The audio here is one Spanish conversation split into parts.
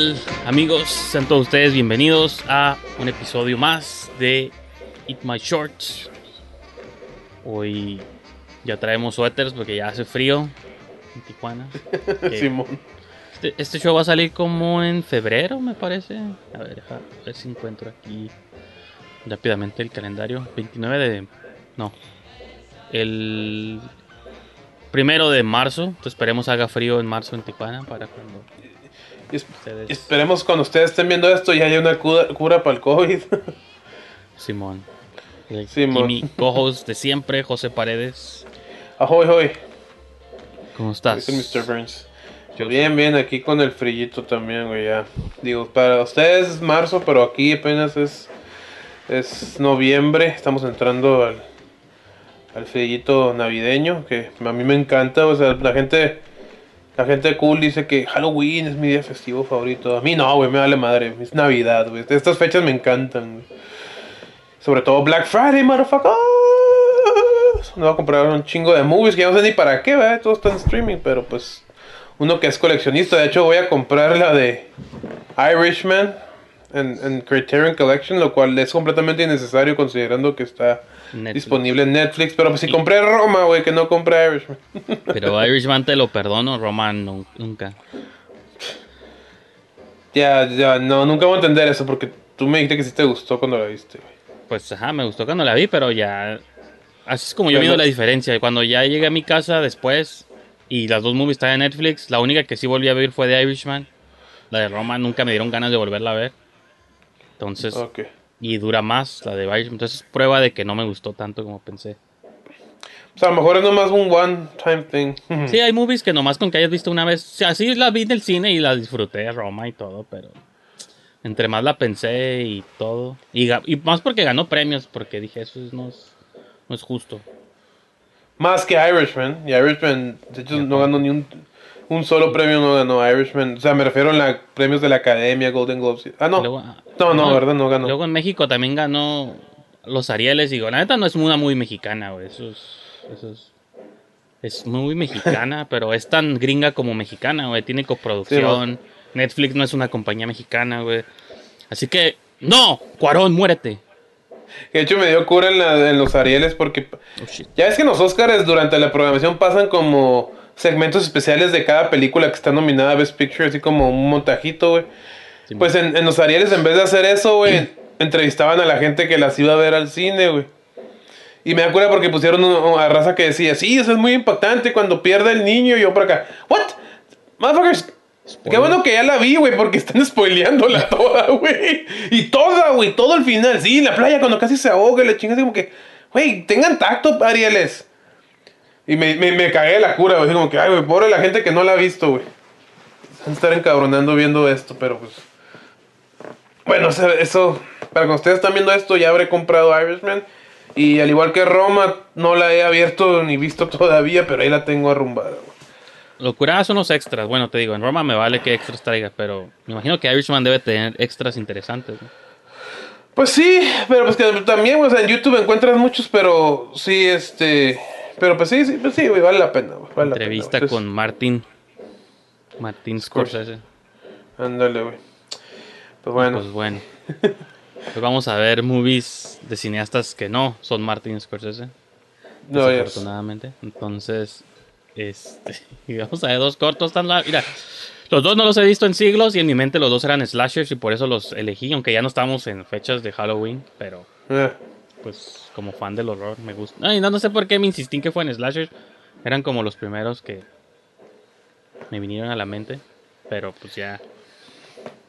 Tal amigos? Sean todos ustedes bienvenidos a un episodio más de Eat My Shorts. Hoy ya traemos suéteres porque ya hace frío en Tijuana. Que Simón. Este, este show va a salir como en febrero, me parece. A ver, deja ver si encuentro aquí rápidamente el calendario. 29 de... No. El primero de marzo. Entonces esperemos haga frío en marzo en Tijuana para cuando Y es- ustedes... Esperemos cuando ustedes estén viendo esto ya haya una cura, cura para el COVID. Simón. Simón. Y mi co-host de siempre, José Paredes. Ahoy, hoy. ¿Cómo estás? Dice Mr. Burns. Yo bien, bien, aquí con el frillito también, güey, ya. Digo, para ustedes es marzo, pero aquí apenas es, es noviembre. Estamos entrando al, al frillito navideño, que a mí me encanta. O sea, la gente, la gente cool dice que Halloween es mi día festivo favorito. A mí no, güey, me vale madre. Es Navidad, güey. Estas fechas me encantan, güey. Sobre todo Black Friday, motherfucker. Me voy a comprar un chingo de movies que ya no sé ni para qué, ¿verdad? Todo está en streaming, pero pues uno que es coleccionista. De hecho, voy a comprar la de Irishman en, en Criterion Collection, lo cual es completamente innecesario considerando que está Netflix. disponible en Netflix. Pero pues si compré Roma, güey, que no compré Irishman. Pero Irishman te lo perdono, Roman no- nunca. ya, ya, no, nunca voy a entender eso porque tú me dijiste que sí te gustó cuando la viste, güey. Pues ajá, me gustó cuando la vi, pero ya. Así es como yo mido no- la diferencia. Cuando ya llegué a mi casa después y las dos movies están en Netflix, la única que sí volví a ver fue de Irishman. La de Roma nunca me dieron ganas de volverla a ver. Entonces, Ok. Y dura más la de Irishman. Entonces, prueba de que no me gustó tanto como pensé. O sea, a lo mejor es nomás un one-time thing. Sí, hay movies que nomás con que hayas visto una vez. O sea, sí la vi en el cine y la disfruté, Roma y todo, pero. Entre más la pensé y todo. Y, más porque ganó premios, porque dije, eso es- no, es, no es justo. Más que Irishman. Y Irishman, de hecho, no ganó ni un, un solo premio, no ganó Irishman. O sea, me refiero a la, premios de la Academia, Golden Globes. Ah, no. Luego, no, no, ¿verdad? No ganó. Luego en México también ganó los Arieles. Y digo, la neta no es una muy mexicana, güey. Eso es. Eso es. Es muy mexicana, pero es tan gringa como mexicana, güey. Tiene coproducción. Netflix no es una compañía mexicana, güey. Así que, ¡no! Cuarón, muérete. De hecho, me dio cura en, la- en los Arieles porque Oh, ya es que en los Oscars durante la programación pasan como segmentos especiales de cada película que está nominada a Best Picture, así como un montajito, güey. Sí, Pues en, en los Arieles, en vez de hacer eso, güey, entrevistaban a la gente que las iba a ver al cine, güey. Y me da cura porque pusieron a raza que decía, sí, eso es muy impactante cuando pierde el niño. Y yo por acá, ¿what? Motherfuckers. Qué bueno que ya la vi, güey, porque están spoileándola toda, güey. Y toda, güey, todo el final. Sí, la playa cuando casi se ahoga, le chingas, como que, güey, tengan tacto, Arieles. Y me, me, me cagué de la cura, güey. Como que, ay, güey, pobre la gente que no la ha visto, güey. Van a estar encabronando viendo esto, pero pues. Bueno, o sea, eso. Para que ustedes están viendo esto, ya habré comprado Irishman. Y al igual que Roma, no la he abierto ni visto todavía, pero ahí la tengo arrumbada, güey. Lo curada son los extras. Bueno, te digo, en Roma me vale que extras traiga, pero me imagino que Irishman debe tener extras interesantes. ¿no? Pues sí, pero pues que también, o sea, en YouTube encuentras muchos, pero sí, este. Pero pues sí, sí, pues sí, güey, vale la pena, güey. Vale la pena, Entrevista con Martin. Martin Scorsese. Ándale, güey. Pues bueno. Pues bueno. Pues vamos a ver movies de cineastas que no son Martin Scorsese. no, desafortunadamente. Entonces, este, y vamos a ver dos cortos tan largos. Mira, los dos no los he visto en siglos y en mi mente los dos eran slashers y por eso los elegí, aunque ya no estamos en fechas de Halloween, pero Eh, pues como fan del horror me gusta. Ay, no, no sé por qué me insistí en que fue en slashers. Eran como los primeros que me vinieron a la mente. Pero pues ya.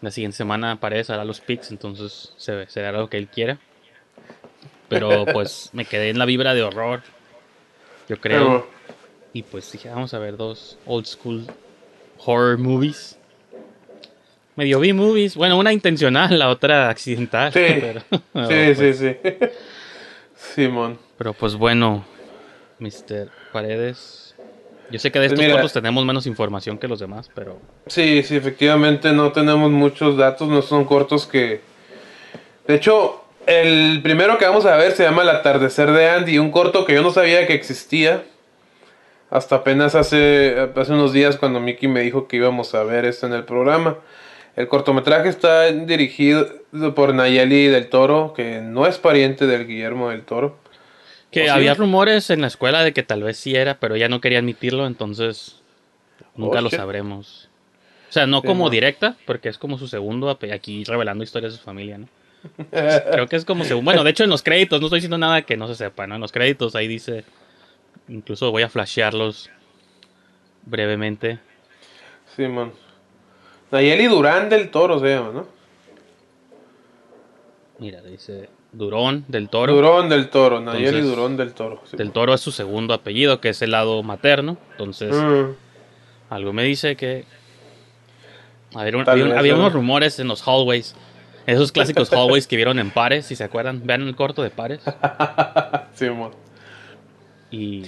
La siguiente semana Paredes hará los picks, entonces se, se hará lo que él quiera. Pero pues me quedé en la vibra de horror. Yo creo. Y pues dije, vamos a ver dos old school horror movies. Medio B-movies. Bueno, una intencional, la otra accidental. Sí. Pero, sí, pues, sí, sí. Simón. pero pues bueno, Mr. Paredes. Yo sé que de Pues estos mira. cortos tenemos menos información que los demás, pero Sí, sí, efectivamente no tenemos muchos datos, no son cortos que... De hecho, el primero que vamos a ver se llama El atardecer de Andy, un corto que yo no sabía que existía. Hasta apenas hace, hace unos días cuando Mickey me dijo que íbamos a ver esto en el programa. El cortometraje está dirigido por Nayeli del Toro, que no es pariente del Guillermo del Toro. que ¿Oh, sí? había rumores en la escuela de que tal vez sí era, pero ella no quería admitirlo, entonces nunca Oh, lo sabremos. O sea, no Sí, como no. directa, porque es como su segundo, aquí revelando historias de su familia, ¿no? Creo que es como segundo. Bueno, de hecho en los créditos, no estoy diciendo nada que no se sepa, ¿no? En los créditos ahí dice, incluso voy a flashearlos brevemente. Simón. Nayeli Durán del Toro se llama, ¿no? Mira, dice Durón del Toro. Durón del Toro, Nayeli Entonces, Durón del Toro. sí. Del Toro es su segundo apellido, que es el lado materno. Entonces, Mm. algo me dice que... A ver, un- Tal había, unos rumores en los hallways. Esos clásicos hallways que vieron en Pares, si se acuerdan. Vean el corto de Pares. Simón. Y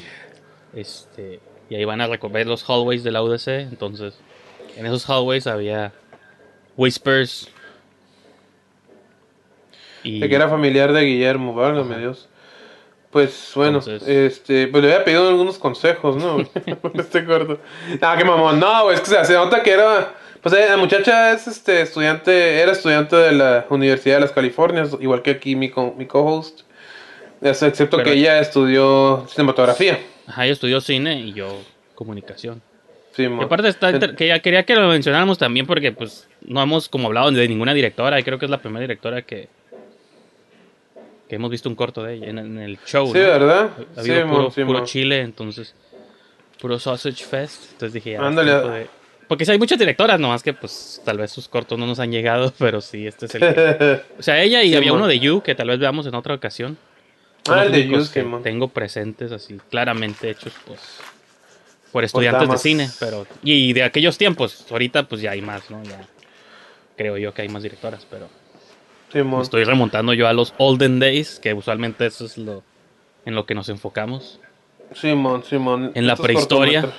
este y ahí van a recorrer los hallways de la UDC. Entonces, en esos hallways había whispers. Y De que era familiar de Guillermo, válgame Dios. Pues bueno, Entonces- este, pues le había pedido algunos consejos, ¿no? Este corto. Ah, qué mamón, no, es que se, se nota que era. Pues eh, la muchacha es este estudiante, era estudiante de la Universidad de las Californias, igual que aquí mi, co- mi co-host. Excepto Pero- que ella estudió cinematografía. ajá, ella estudió cine y yo comunicación. Simón. Y aparte está que ya quería que lo mencionáramos también porque pues no hemos como hablado de ninguna directora y creo que es la primera directora que que hemos visto un corto de ella en, en el show. Sí, ¿no? ¿verdad? Ha habido Simón, puro, Simón. puro chile, entonces puro sausage fest. Entonces dije, ya, Ándale. de- porque sí hay muchas directoras, nomás que pues tal vez sus cortos no nos han llegado, pero sí, este es el que... O sea, ella y había uno de You que tal vez veamos en otra ocasión. Ah, el de You, que Simón. tengo presentes así, claramente hechos pues por estudiantes de cine, pero y de aquellos tiempos, ahorita pues ya hay más, ¿no? Ya creo yo que hay más directoras, pero me Simón. estoy remontando yo a los olden days, que usualmente eso es lo en lo que nos enfocamos. Simón, Simón. En la prehistoria.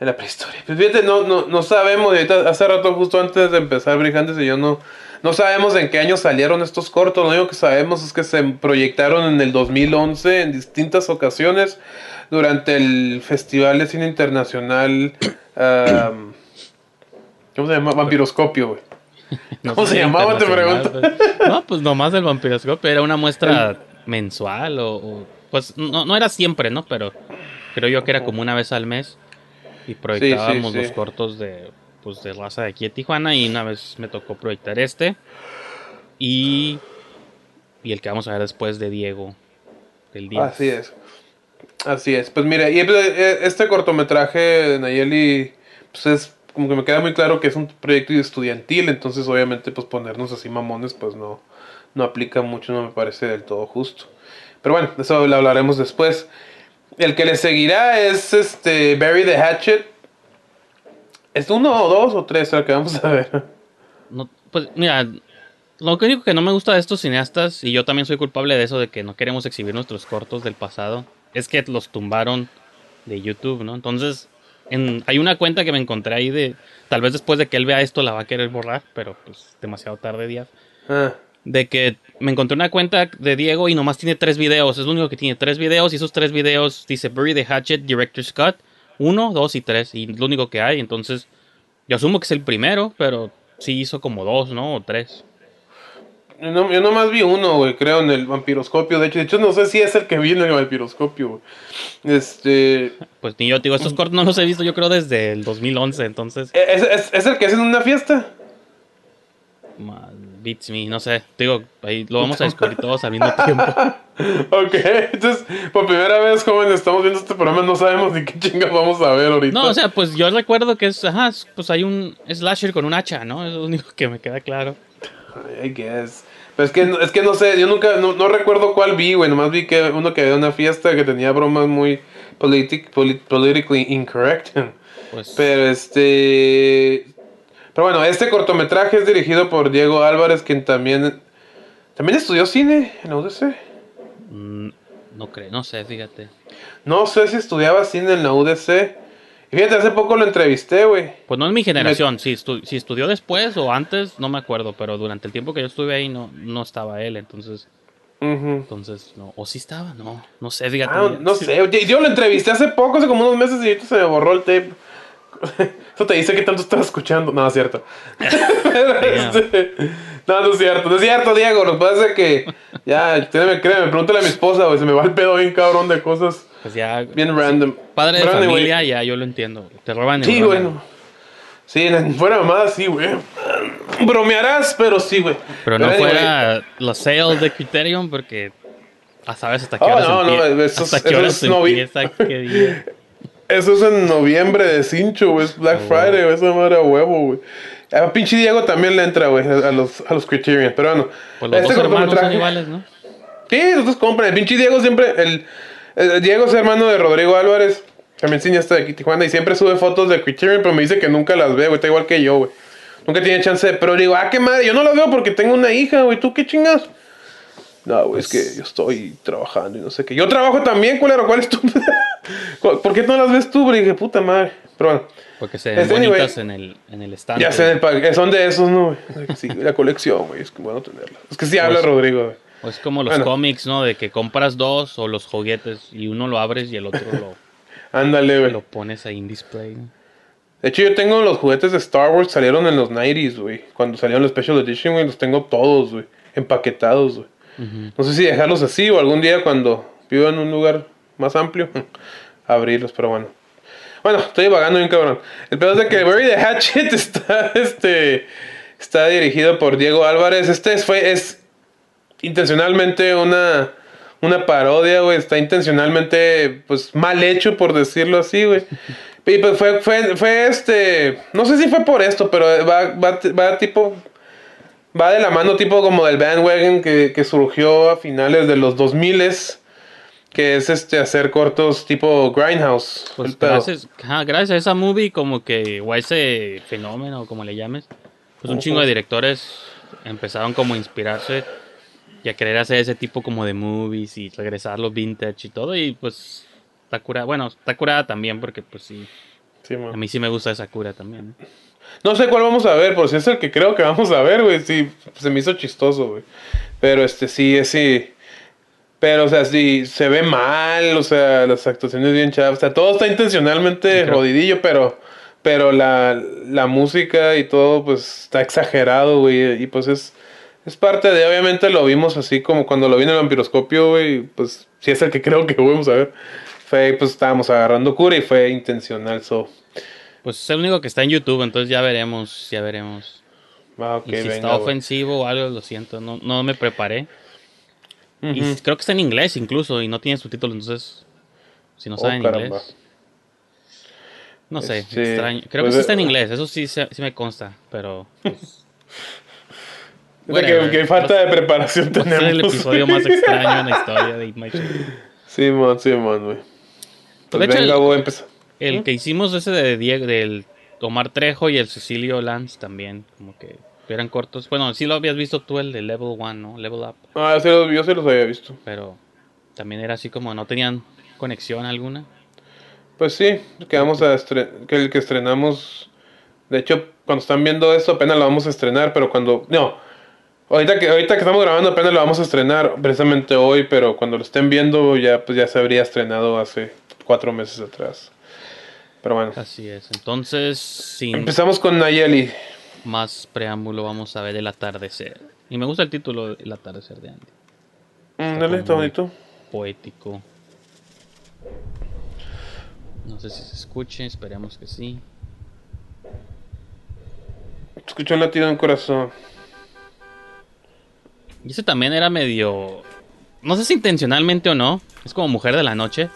En la prehistoria. Pues fíjate, no, no, no sabemos. y ahorita, hace rato, justo antes de empezar, Brijantes y yo no, no sabemos en qué año salieron estos cortos. Lo único que sabemos es que se proyectaron en el 2011 en distintas ocasiones durante el Festival de Cine Internacional. am, ¿Cómo se llama? Vampiroscopio, güey. No ¿Cómo se llamaba? Te internacional, pues. No, pues nomás el vampiroscopio era una muestra mensual o, o- pues no, no era siempre, ¿no? Pero creo yo que era como una vez al mes y proyectábamos sí. los cortos de pues de raza de aquí de Tijuana y una vez me tocó proyectar este y y el que vamos a ver después de Diego del día. Así es. Así es. Pues mira, y pues, eh, este cortometraje de Nayeli, pues es como que me queda muy claro que es un proyecto estudiantil, entonces obviamente pues ponernos así mamones pues no, no aplica mucho, no me parece del todo justo. Pero bueno, eso lo hablaremos después. El que le seguirá es este Barry the Hatchet. ¿Es uno o dos o tres el que vamos a ver? No, pues mira, lo único que no me gusta de estos cineastas, y yo también soy culpable de eso, de que no queremos exhibir nuestros cortos del pasado, es que los tumbaron de YouTube, ¿no? Entonces, en, hay una cuenta que me encontré ahí de, tal vez después de que él vea esto la va a querer borrar, pero pues demasiado tarde, Diaz. Ah, De que me encontré una cuenta de Diego y nomás tiene tres videos, es lo único que tiene, tres videos, y esos tres videos dice Bury the Hatchet, Director's Cut, uno, dos y tres, y lo único que hay, entonces yo asumo que es el primero, pero sí hizo como dos, ¿no? O tres. Yo, no, yo nomás vi uno, güey, creo, en el vampiroscopio. De hecho, de hecho, no sé si es el que vi en el vampiroscopio, güey. Este. Pues ni yo, digo, estos cortos no los he visto yo creo desde el 2011, entonces... ¿Es, es, es el que hacen en una fiesta? beats me, no sé. Digo, ahí lo vamos a descubrir todos al mismo tiempo. Ok, entonces, por primera vez, jóvenes, estamos viendo este programa, no sabemos ni qué chingas vamos a ver ahorita. No, o sea, pues yo recuerdo que es, ajá, es- pues hay un slasher con un hacha, ¿no? Es lo único que me queda claro. I guess. Pero es que, es que no sé, yo nunca, no, no recuerdo cuál vi, güey. Nomás vi que uno que había una fiesta que tenía bromas muy politic, polit- politically incorrect. Pues, Pero este. Pero bueno, este cortometraje es dirigido por Diego Álvarez, quien también. También estudió cine en la UDC. mm, no creo, no sé, fíjate. No sé si estudiaba cine en la UDC. Fíjate, hace poco lo entrevisté, güey. Pues no es mi generación, si, estu- si estudió después o antes, no me acuerdo, pero durante el tiempo que yo estuve ahí no, no estaba él, entonces, entonces, no, o sí estaba, no, no sé, fíjate. Ah, no sé, yo lo entrevisté hace poco, hace como unos meses y ahorita se me borró el tape. Eso te dice que tanto estás escuchando. No, es cierto. Este, no, no es cierto. No es cierto, Diego. Lo que pasa es que ya, créeme, créeme, pregúntale a mi esposa, güey. Se me va el pedo bien cabrón de cosas Pues ya, bien random. padre de Pero anyway, familia, ya yo lo entiendo, te roban Sí, neuronas. bueno. Sí, fuera mamada, sí, güey. Bromearás, pero sí, güey. Pero no anyway, fuera los sales de Criterion porque a sabes hasta qué Oh, horas no, no, eso es- hasta qué eso es empieza, qué día. Eso es en noviembre de cincho, güey. Es Black Friday, güey. Esa madre a huevo, güey. A pinche Diego también le entra, güey, a los, a los Criterion. Pero bueno. Pues los este dos hermanos son iguales, ¿no? Sí, los dos compran. El pinche Diego siempre. El, el Diego es hermano de Rodrigo Álvarez. También cineasta de aquí, Tijuana. Y siempre sube fotos de Criterion, pero me dice que nunca las ve, güey. Está igual que yo, güey. Nunca tiene chance de. Pero digo, ah, qué madre. Yo no las veo porque tengo una hija, güey. ¿Tú qué chingas? No, güey, es que yo estoy trabajando y no sé qué. Yo trabajo también, culero. ¿Cuál es tu.? ¿Por qué no las ves tú, güey? Dije, puta madre. Pero bueno. Porque se ven Este, anyway, bonitas en el, en el stand. Ya sé, en el son de esos, ¿no, güey? Sí, la colección, güey. Es que bueno tenerla. Es que sí habla Pues- Rodrigo, güey. O es como los Bueno. cómics, ¿no? De que compras dos o los juguetes y uno lo abres y el otro lo, Ándale, güey. lo pones ahí en display. De hecho, yo tengo los juguetes de Star Wars, salieron en los 90s, güey. Cuando salieron los Special Edition, güey, los tengo todos, güey. Empaquetados, güey. No sé si dejarlos así o algún día cuando viva en un lugar más amplio, abrirlos, pero bueno. Bueno, estoy vagando bien cabrón. El peor es de que Bury the Hatchet está, este, está dirigido por Diego Álvarez. Este fue, es intencionalmente una, una parodia, güey. Está intencionalmente, pues, mal hecho, por decirlo así, güey. Y pues fue, fue, fue este, no sé si fue por esto, pero va, va, va tipo, va de la mano tipo como del bandwagon que, que surgió a finales de los 2000 que es este hacer cortos tipo Grindhouse. Pues gracias, ajá, gracias a esa movie, como que, o a ese fenómeno, como le llames, pues un chingo de directores empezaron como a inspirarse y a querer hacer ese tipo como de movies y regresar los vintage y todo. Y pues está curada, bueno, está curada también porque pues sí, a mí sí me gusta esa cura también. ¿no? No sé cuál vamos a ver, por si es el que creo que vamos a ver, güey. Sí, se me hizo chistoso, güey. Pero este sí, es sí. Pero, o sea, sí, se ve mal, o sea, las actuaciones bien chavas. O sea, todo está intencionalmente Sí, jodidillo, pero, pero la, la música y todo, pues, está exagerado, güey. Y pues es, es parte de, obviamente lo vimos así como cuando lo vi en el vampiroscopio, güey. Pues, sí es el que creo que vamos a ver. Fue, pues, estábamos agarrando cura y fue intencional, so. Pues es el único que está en YouTube, entonces ya veremos, ya veremos. Ah, ok, y si venga, está ofensivo o algo, lo siento, no, no me preparé. Y creo que está en inglés incluso y no tiene subtítulos, entonces si no Oh, saben caramba. inglés. No sé, Este, extraño. Creo pues, que sí está en inglés, eso sí, sí me consta, pero pues, Es de que, falta de preparación tenemos. el episodio más extraño en la historia de man, sí, man, güey. Pues hecho, venga, el- voy a empezar. El que hicimos ese de Diego, del Omar Trejo y el Cecilio Lance también, como que eran cortos. Bueno, sí lo habías visto tú, el de Level 1, ¿no? Level Up. Ah, sí los, yo sí los había visto. Pero también era así como no tenían conexión alguna. Pues sí, que vamos a que el que estrenamos. De hecho, cuando están viendo esto, apenas lo vamos a estrenar, pero cuando. No. Ahorita que, ahorita que estamos grabando, apenas lo vamos a estrenar, precisamente hoy, pero cuando lo estén viendo, ya, pues ya se habría estrenado hace cuatro meses atrás. Pero bueno. Así es. Entonces, sin Empezamos con Nayeli. más preámbulo, vamos a ver el atardecer. Y me gusta el título, El atardecer de Andy. Mm, dale, está bonito. Poético. No sé si se escuche, esperemos que sí. Escucho un latido en corazón. Y ese también era medio. No sé si intencionalmente o no. Es como Mujer de la Noche.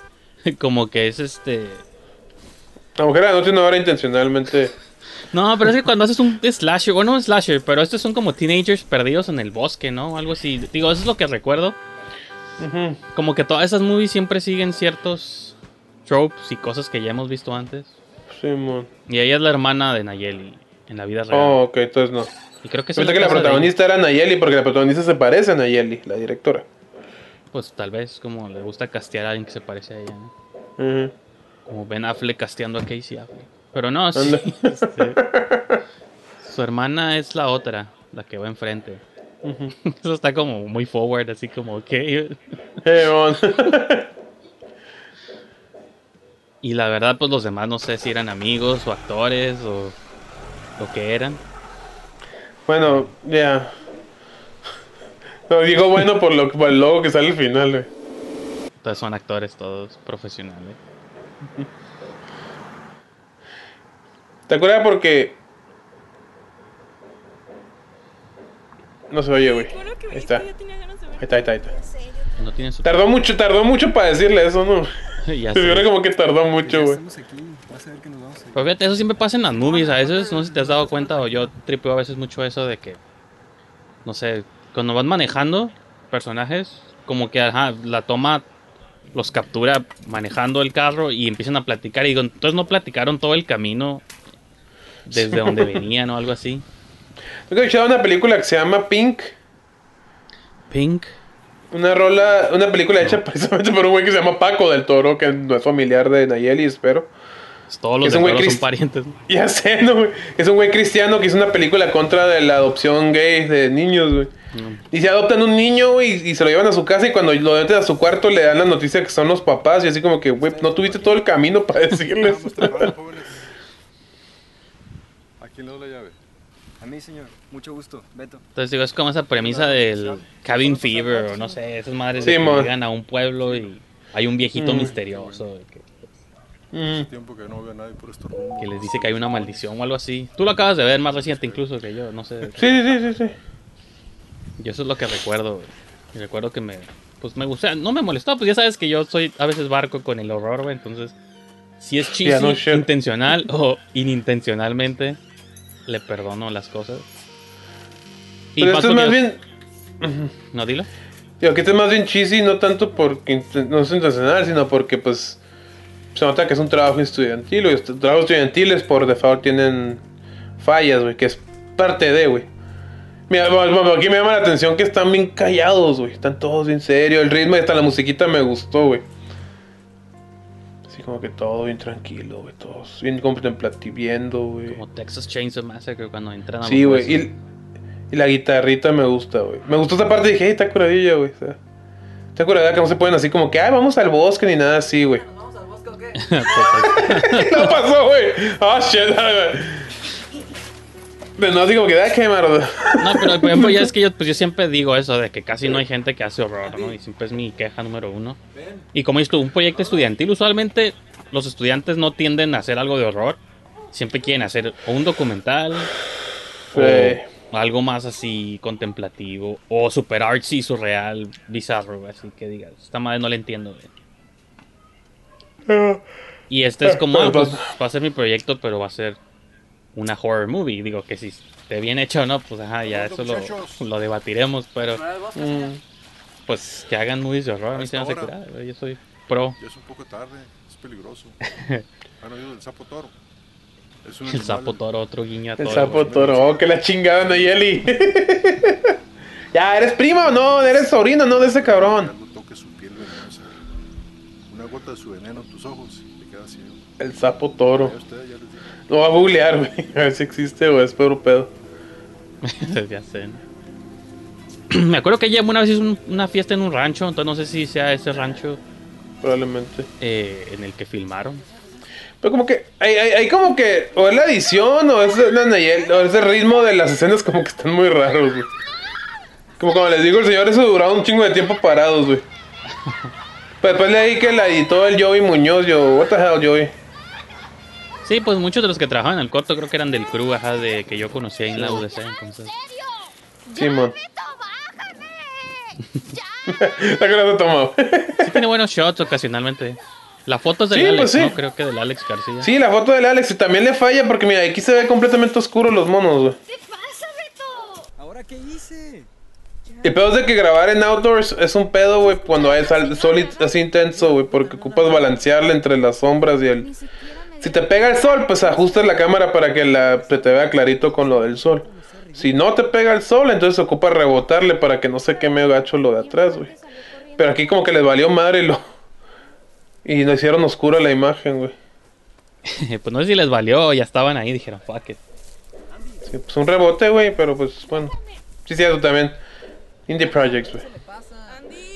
Como que es este. La mujer de la noche no era intencionalmente. No, pero es que cuando haces un slasher, bueno, un slasher, pero estos son como teenagers perdidos en el bosque, ¿no? Algo así. Digo, eso es lo que recuerdo. Como que todas esas movies siempre siguen ciertos tropes y cosas que ya hemos visto antes. Simón. Y ella es la hermana de Nayeli en la vida real. Oh, ok, entonces no. Y creo que el que la de protagonista era Nayeli porque la protagonista se parece a Nayeli, la directora. Pues tal vez como le gusta castear a alguien que se parece a ella. Como Ben Affleck casteando a Casey Affleck. Pero no, sí. Este, su hermana es la otra, la que va enfrente. Eso está como muy forward, así como mon. Y la verdad, pues los demás no sé si eran amigos o actores o lo que eran. Bueno, ya. No, digo bueno por, lo, por el logo que sale al final, güey. Entonces son actores todos profesionales. ¿Te acuerdas porque... No se oye, güey. Ahí está. Ahí está, ahí está, ahí está. No tienen su... Tardó mucho, tardó mucho para decirle eso, ¿no? ya Se ve como que tardó mucho, güey. Pero fíjate, eso siempre pasa en las movies. A veces, no sé si te has dado cuenta, o yo tripeo a veces mucho eso de que, no sé, cuando van manejando personajes, como que ajá, la toma los captura manejando el carro y empiezan a platicar. Y digo, entonces no platicaron todo el camino desde donde venían o algo así. Nunca he escuchado una película que se llama Pink. Pink. Una rola, una película hecha precisamente por un güey que se llama Paco del Toro, que no es familiar de Nayeli, espero. pues todos los Es un güey son parientes. Ya sé, ¿no, güey? Es un güey cristiano que hizo una película contra de la adopción gay de niños, güey. Y se adoptan un niño, güey, y se lo llevan a su casa y cuando lo meten a su cuarto le dan la noticia que son los papás y así como que, güey, no tuviste todo el camino para decirles. ¿A quién le doy la llave? A mí, señor. Mucho gusto. Beto. Entonces digo, es como esa premisa del cabin fever o no sé, esas madres Sí, de que llegan a un pueblo y hay un viejito Mm. misterioso que, Mm. Tiempo que no veo a nadie por estos rumbos. que les dice que hay una maldición o algo así. Tú lo acabas de ver más reciente incluso que yo, no sé. Sí, sí, sí, sí, sí. Yo eso es lo que recuerdo. güey. Y recuerdo que me pues me gusta, no me molestó, pues ya sabes que yo soy a veces barco con el horror, güey, entonces si es cheesy, Yeah, no shit. intencional o inintencionalmente le perdono las cosas. Y Pero esto es más bien, No, dilo. digo, que este es más bien cheesy, no tanto porque no es intencional, sino porque, pues, se nota que es un trabajo estudiantil, güey. Estos Trabajos estudiantiles por default tienen fallas, güey, que es parte de, güey. Mira, aquí me llama la atención que están bien callados, güey. Están todos bien serios. El ritmo y hasta la musiquita me gustó, güey. Así como que todo bien tranquilo, güey. Todos bien contemplativiendo, güey. Como Texas Chainsaw Massacre cuando entran a Sí, güey. Y, y la guitarrita me gusta, güey. Me gustó esa parte y dije, hey, está curadilla, güey. o sea, Está curadilla que no se pueden así como que, ay, vamos al bosque ni nada así, güey. no pasó, güey. Oh, shit. Pero no, así como que, ah, qué mierda. No, pero por ejemplo, ya es que yo, pues yo siempre digo eso de que casi no hay gente que hace horror, ¿no? Y siempre es mi queja número uno. Y como dices tú, un proyecto estudiantil, usualmente los estudiantes no tienden a hacer algo de horror. Siempre quieren hacer o un documental Sí. o algo más así contemplativo o super artsy, surreal, bizarro, así que digas, esta madre no le entiendo. güey". Y este es como, ah, pues va a ser mi proyecto, pero va a ser una horror movie. Digo que si esté bien hecho o no, pues ajá, ya eso lo, lo debatiremos, pero pues que hagan movies de horror, a mí se me hace curar, güey, yo soy pro. Ya es un poco tarde, es peligroso. ¿Han oído del sapo toro? Es un El animal- sapo toro, otro guiño a El sapo toro. Oh, que la chingada, Nayeli. ya, ¿eres prima o no? ¿Eres sobrino no de ese cabrón? Cuando toques su piel venenosa. Una gota de su veneno en tus ojos y te quedas ciego. El sapo toro. Lo voy a googlear, güey. A ver si existe o es puro pedo. ya sé. ¿no? Me acuerdo que ella una vez hizo un- una fiesta en un rancho, entonces no sé si sea ese rancho Probablemente. eh, en el que filmaron. Pero como que, hay, hay, hay como que, o es la edición, o es la Nayel, o es el ritmo de las escenas como que están muy raros, güey. Como cuando les digo el señor, eso duraba un chingo de tiempo parados, güey. Pero después leí que la editó el Joey Muñoz, yo, what the hell, Joey. Sí, pues muchos de los que trabajaban en el corto creo que eran del crew, ajá, de que yo conocía en la UDC, entonces. Simón. Bájame. La que lo tomado. Sí tiene buenos shots ocasionalmente. La foto es del Sí, Alex, pues sí. ¿no? Creo que del Alex García. Sí, la foto del Alex y también le falla porque mira, aquí se ve completamente oscuro los monos, güey. ¿Qué pasa, Beto? ¿Ahora qué hice? El pedo es de que grabar en outdoors es un pedo, güey, cuando hay sal- sol así intenso, güey, porque ocupas balancearle entre las sombras y el... Si te pega el sol, pues ajustas la cámara para que la, se te vea clarito con lo del sol. Si no te pega el sol, entonces ocupa rebotarle para que no se queme gacho lo de atrás, güey. Pero aquí como que les valió madre lo... Y lo hicieron oscura la imagen, güey. pues no sé si les valió, ya estaban ahí, dijeron, fuck it. Sí, pues un rebote, güey, pero pues bueno. Sí, cierto también. Indie Projects, güey.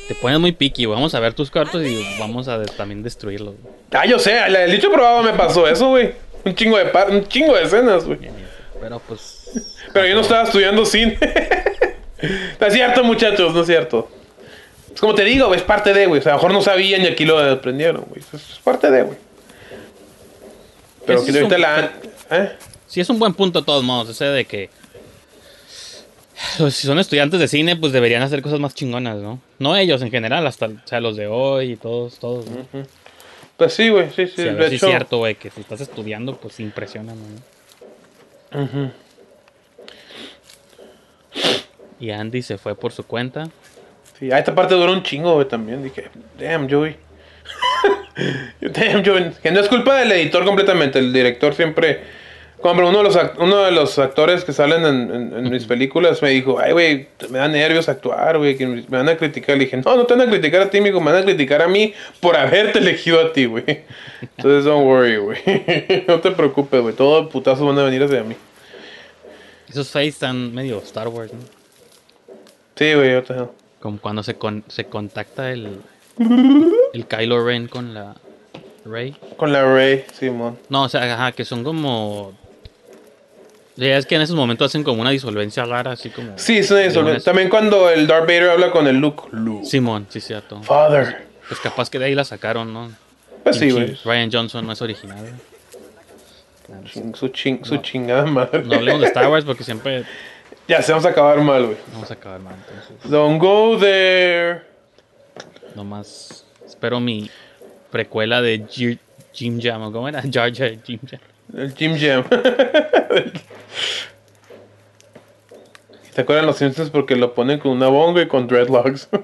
Te pones muy picky, güey. Vamos a ver tus cuartos y vamos a de- también destruirlos. güey. Ah, yo sé, el dicho probado me pasó eso, güey. Un chingo de par un chingo de escenas, güey. Pero pues. Pero yo no estaba estudiando cine. no es cierto, muchachos, no es cierto. Es como te digo, güey, es parte de, güey. O sea, a lo mejor no sabían y aquí lo aprendieron, güey. Es parte de, güey. Pero que ahorita un- la... ¿Eh? Sí, es un buen punto de todos modos, ese de que. pues, si son estudiantes de cine, pues deberían hacer cosas más chingonas, ¿no? No ellos en general, hasta o sea, los de hoy y todos, todos. ¿no? Pues sí, güey, sí, sí. Sí, de hecho, es cierto, güey, que si estás estudiando, pues impresiona, ¿no? Y Andy se fue por su cuenta. Sí, ah, esta parte duró un chingo, güey, también. Dije, damn, Joey. damn, Joey. Que no es culpa del editor completamente. El director siempre. Como uno de los, uno de los actores que salen en, en- en mis películas me dijo, ay, güey, me da nervios actuar, güey, que me van a criticar. Le dije, no, no te van a criticar a ti, amigo, me van a criticar a mí por haberte elegido a ti, güey. Entonces, don't worry, güey. no te preocupes, güey. Todos putazos van a venir hacia mí. Esos face están medio Star Wars, ¿no? Sí, güey, yo te Como cuando se, con- se contacta el. El Kylo Ren con la Rey. Con la Ray, Simón. No, o sea, ajá, que son como. Ya es que en esos momentos hacen como una disolvencia rara, así como. Sí, es una disolvencia. También cuando el Darth Vader habla con el Luke. Luke. Simón, sí, cierto. Father. Pues capaz que de ahí la sacaron, ¿no? Pues sí, güey. Ryan Johnson no es original. güey. Ching- Su, ching- su chingada madre. No hablemos de Star Wars porque siempre Ya, se vamos a acabar mal, güey. vamos a acabar mal. Entonces, Don't go there. nomás espero mi precuela de Ji- Jim Jam. ¿o ¿Cómo era? Jar Jar Jim Jam. El Jim Jam. ¿Te acuerdan los Simpsons porque lo ponen con una bonga y con dreadlocks?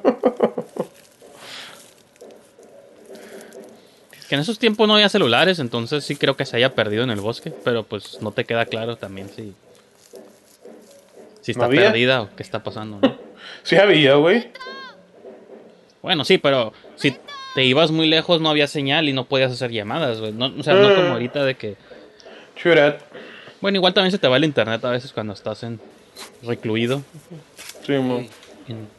Que en esos tiempos no había celulares, entonces sí creo que se haya perdido en el bosque, pero pues no te queda claro también si, si está perdida o qué está pasando. ¿no? sí había, güey. Bueno, sí, pero si te ibas muy lejos no había señal y no podías hacer llamadas, güey. No, o sea, no como ahorita de que... Bueno, igual también se te va el internet a veces cuando estás en recluido. Sí, mo. En-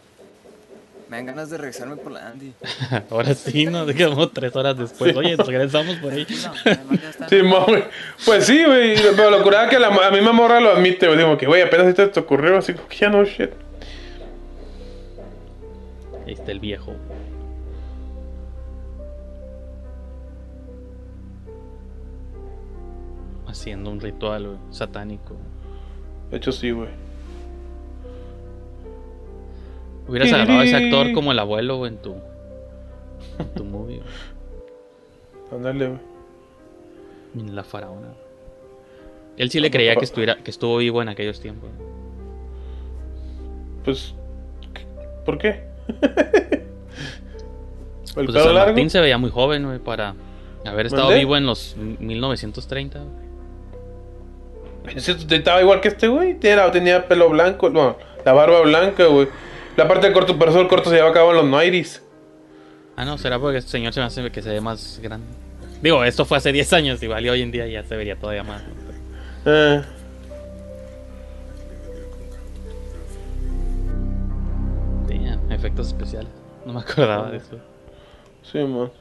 Me dan ganas de regresarme por la Andy. Ahora sí, nos quedamos tres horas después. Oye, regresamos por ahí. Sí, güey. Pues sí, güey. Pero lo curada que la, a mi morra lo admite, güey. Digo que, güey, apenas si te ocurrió, así como que ya no shit. Ahí está el viejo. Haciendo un ritual güey, satánico. De hecho, sí, güey. Hubieras agarrado a ese actor como el abuelo güey, en tu, en tu movie. güey, Ándale, güey. En la faraona. Él sí le creía que, estuviera, que estuvo vivo en aquellos tiempos. Pues, ¿por qué? ¿El Pues San largo? Martín se veía muy joven güey, para haber estado ¿Mandé? vivo en los 1930. güey. Estaba igual que este güey. Tenía, tenía pelo blanco, no, la barba blanca, güey. La parte de corto, por eso el corto se lleva a cabo en los 90s. Ah, no, será porque este señor se me hace que se ve más grande. Digo, esto fue hace 10 años, igual y hoy en día ya se vería todavía más. Eh, Damn, efectos especiales. No me acordaba de eso. sí, man.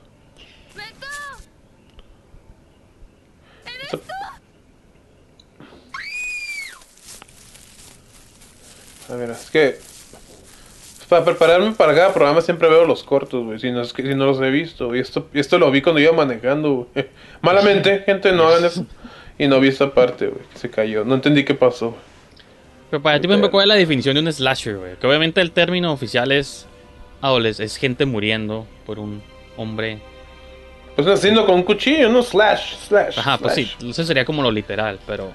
A ver, es que para prepararme para cada programa siempre veo los cortos, güey. Si no, es que, si no los he visto, y esto, esto lo vi cuando iba manejando, güey. Malamente, gente, no hagan eso. Y no vi esta parte, güey, se cayó. No entendí qué pasó. Pero para ti, ejemplo, ¿cuál es la definición de un slasher, güey? Que obviamente el término oficial es Adolesc- es gente muriendo por un hombre. Pues haciendo con un cuchillo, ¿no? Slash, slash. Ajá, pues sí, eso sería como lo literal, pero.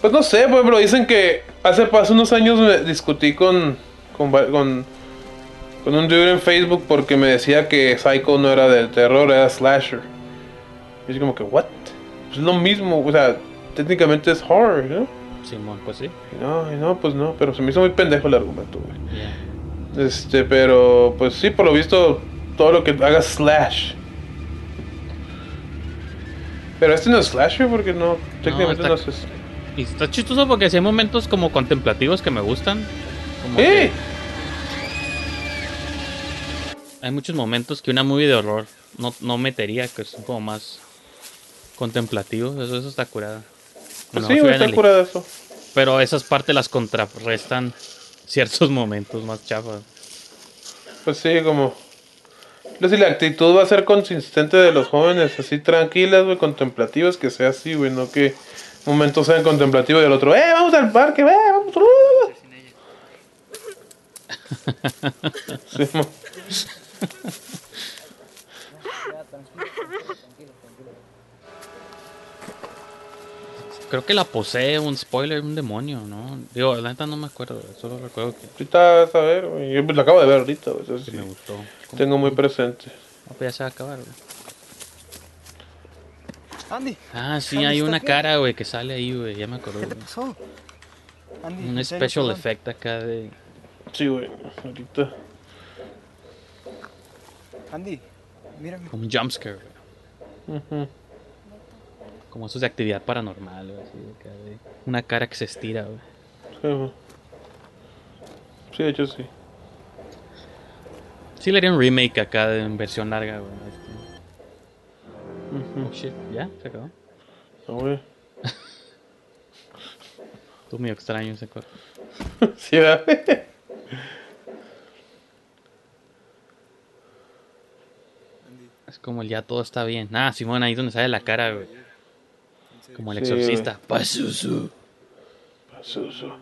Pues no sé, pues, pero dicen que hace, hace unos años me discutí con, con, con, con un dude en Facebook porque me decía que Psycho no era del terror, era slasher. Y es como que, ¿what? Pues es lo mismo, o sea, técnicamente es horror, ¿no? Simón, pues sí. No, y no, pues no, pero se me hizo muy pendejo el argumento, güey. Este, pero pues sí, por lo visto, todo lo que haga slash. Pero este no es slasher porque no, técnicamente no, está- es. Y está chistoso porque sí hay momentos como contemplativos que me gustan. Como ¡Eh! hay muchos momentos que una movie de horror no, no metería, que son como más contemplativos. Eso, eso está curada. Pues sí, está eso. Pero esas partes las contrarrestan ciertos momentos más chafas. Pues sí, como. No sé si la actitud va a ser consistente de los jóvenes, así tranquilas, güey, contemplativas, que sea así, güey, no que momentos sean contemplativos y el otro, ¡eh, vamos al parque, ve, vamos! Sí, mo- Creo que la posee un spoiler, un demonio, ¿no? Digo, la neta no me acuerdo, solo recuerdo que, ahorita a ver. Yo lo acabo de ver ahorita, eso que sí, me gustó. Tengo muy presente. Ah, pues ya se va a acabar, güey. Andy. Ah, sí, Andy, hay ¿estás una bien? cara, güey, que sale ahí, güey, ya me acordé. ¿Qué te güey. pasó? Andy, Un serio, special perdón. effect acá de... Sí, güey, ahorita. Andy, mírame. Como un jumpscare, güey. Como esos de actividad paranormal, güey, así de acá de... Una cara que se estira, güey. Sí, güey. Sí, de hecho sí. Sí le haría un remake acá de, en versión larga, güey. este. Oh, shit, ¿ya? ¿Se acabó? Güey. Estuvo medio extraño ese corto. Sí, ¿verdad? Es como el ya todo está bien. Ah, Simón, ahí donde sale la cara, güey. Como el Sí, exorcista. Pazuzu. Suso.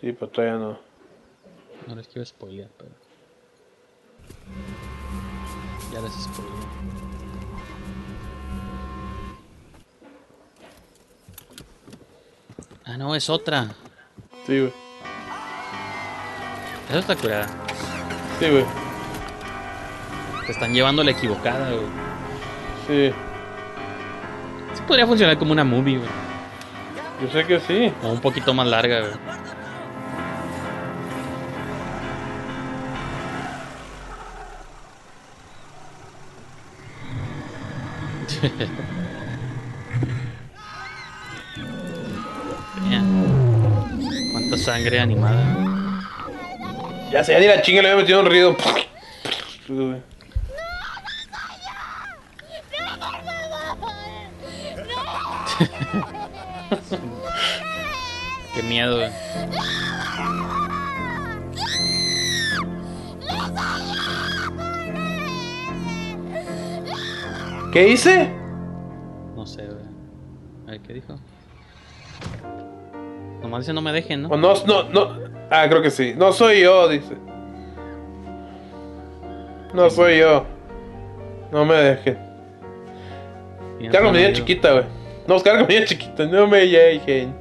Sí, pero todavía no. No les quiero spoilear, pero. Ya les spoileé. Ah, no, es otra. Sí, güey. Esa está curada. Sí, güey. Te están llevando la equivocada, güey. Sí. Sí podría funcionar como una movie, güey. Yo sé que sí. O un poquito más larga, güey. sangre animada. Ya sé, ya ni la chinga le había metido un ruido. Qué miedo, güey. ¿Qué hice? No sé, güey. A ver, ¿qué dijo? Dice no me dejen, O ¿no? no, no, no. Ah, creo que sí. No soy yo, dice. No soy yo. No me dejen. Media amigo. chiquita, güey. No, cargo media chiquita. No me dejen.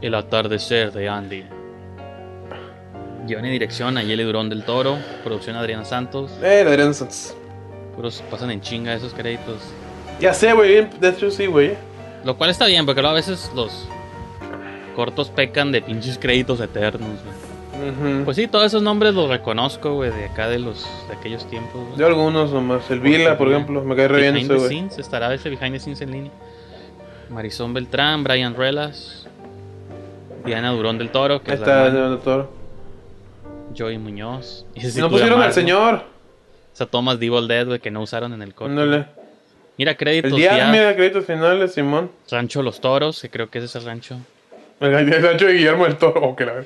El atardecer de Andy. Guión y dirección Ayeli Durón del Toro. Producción Adriana Santos. Eh, Adrián Santos. Puros pasan en chinga esos créditos. Ya sé, güey. De hecho, sí, güey. Lo cual está bien, porque luego a veces los cortos pecan de pinches créditos eternos. güey. Pues sí, todos esos nombres los reconozco, güey, de acá de los de aquellos tiempos. güey. Yo algunos nomás. El Vila, por ejemplo. Me cae re bien Behind ese, the güey. Scenes, estará ese Behind the Scenes en línea. Marisol Beltrán, Brian Relas, Diana Durón del Toro, que Ahí es la está, hermana, el doctor. Joey Muñoz. Y no pusieron al señor. Esa Thomas Devil Dead, güey, que no usaron en el corto. Ándale. Mira, créditos El día, ya. mira, créditos finales, Simón. Rancho Los Toros, que creo que es ese rancho. El Sancho de Guillermo del Toro. Oh, que la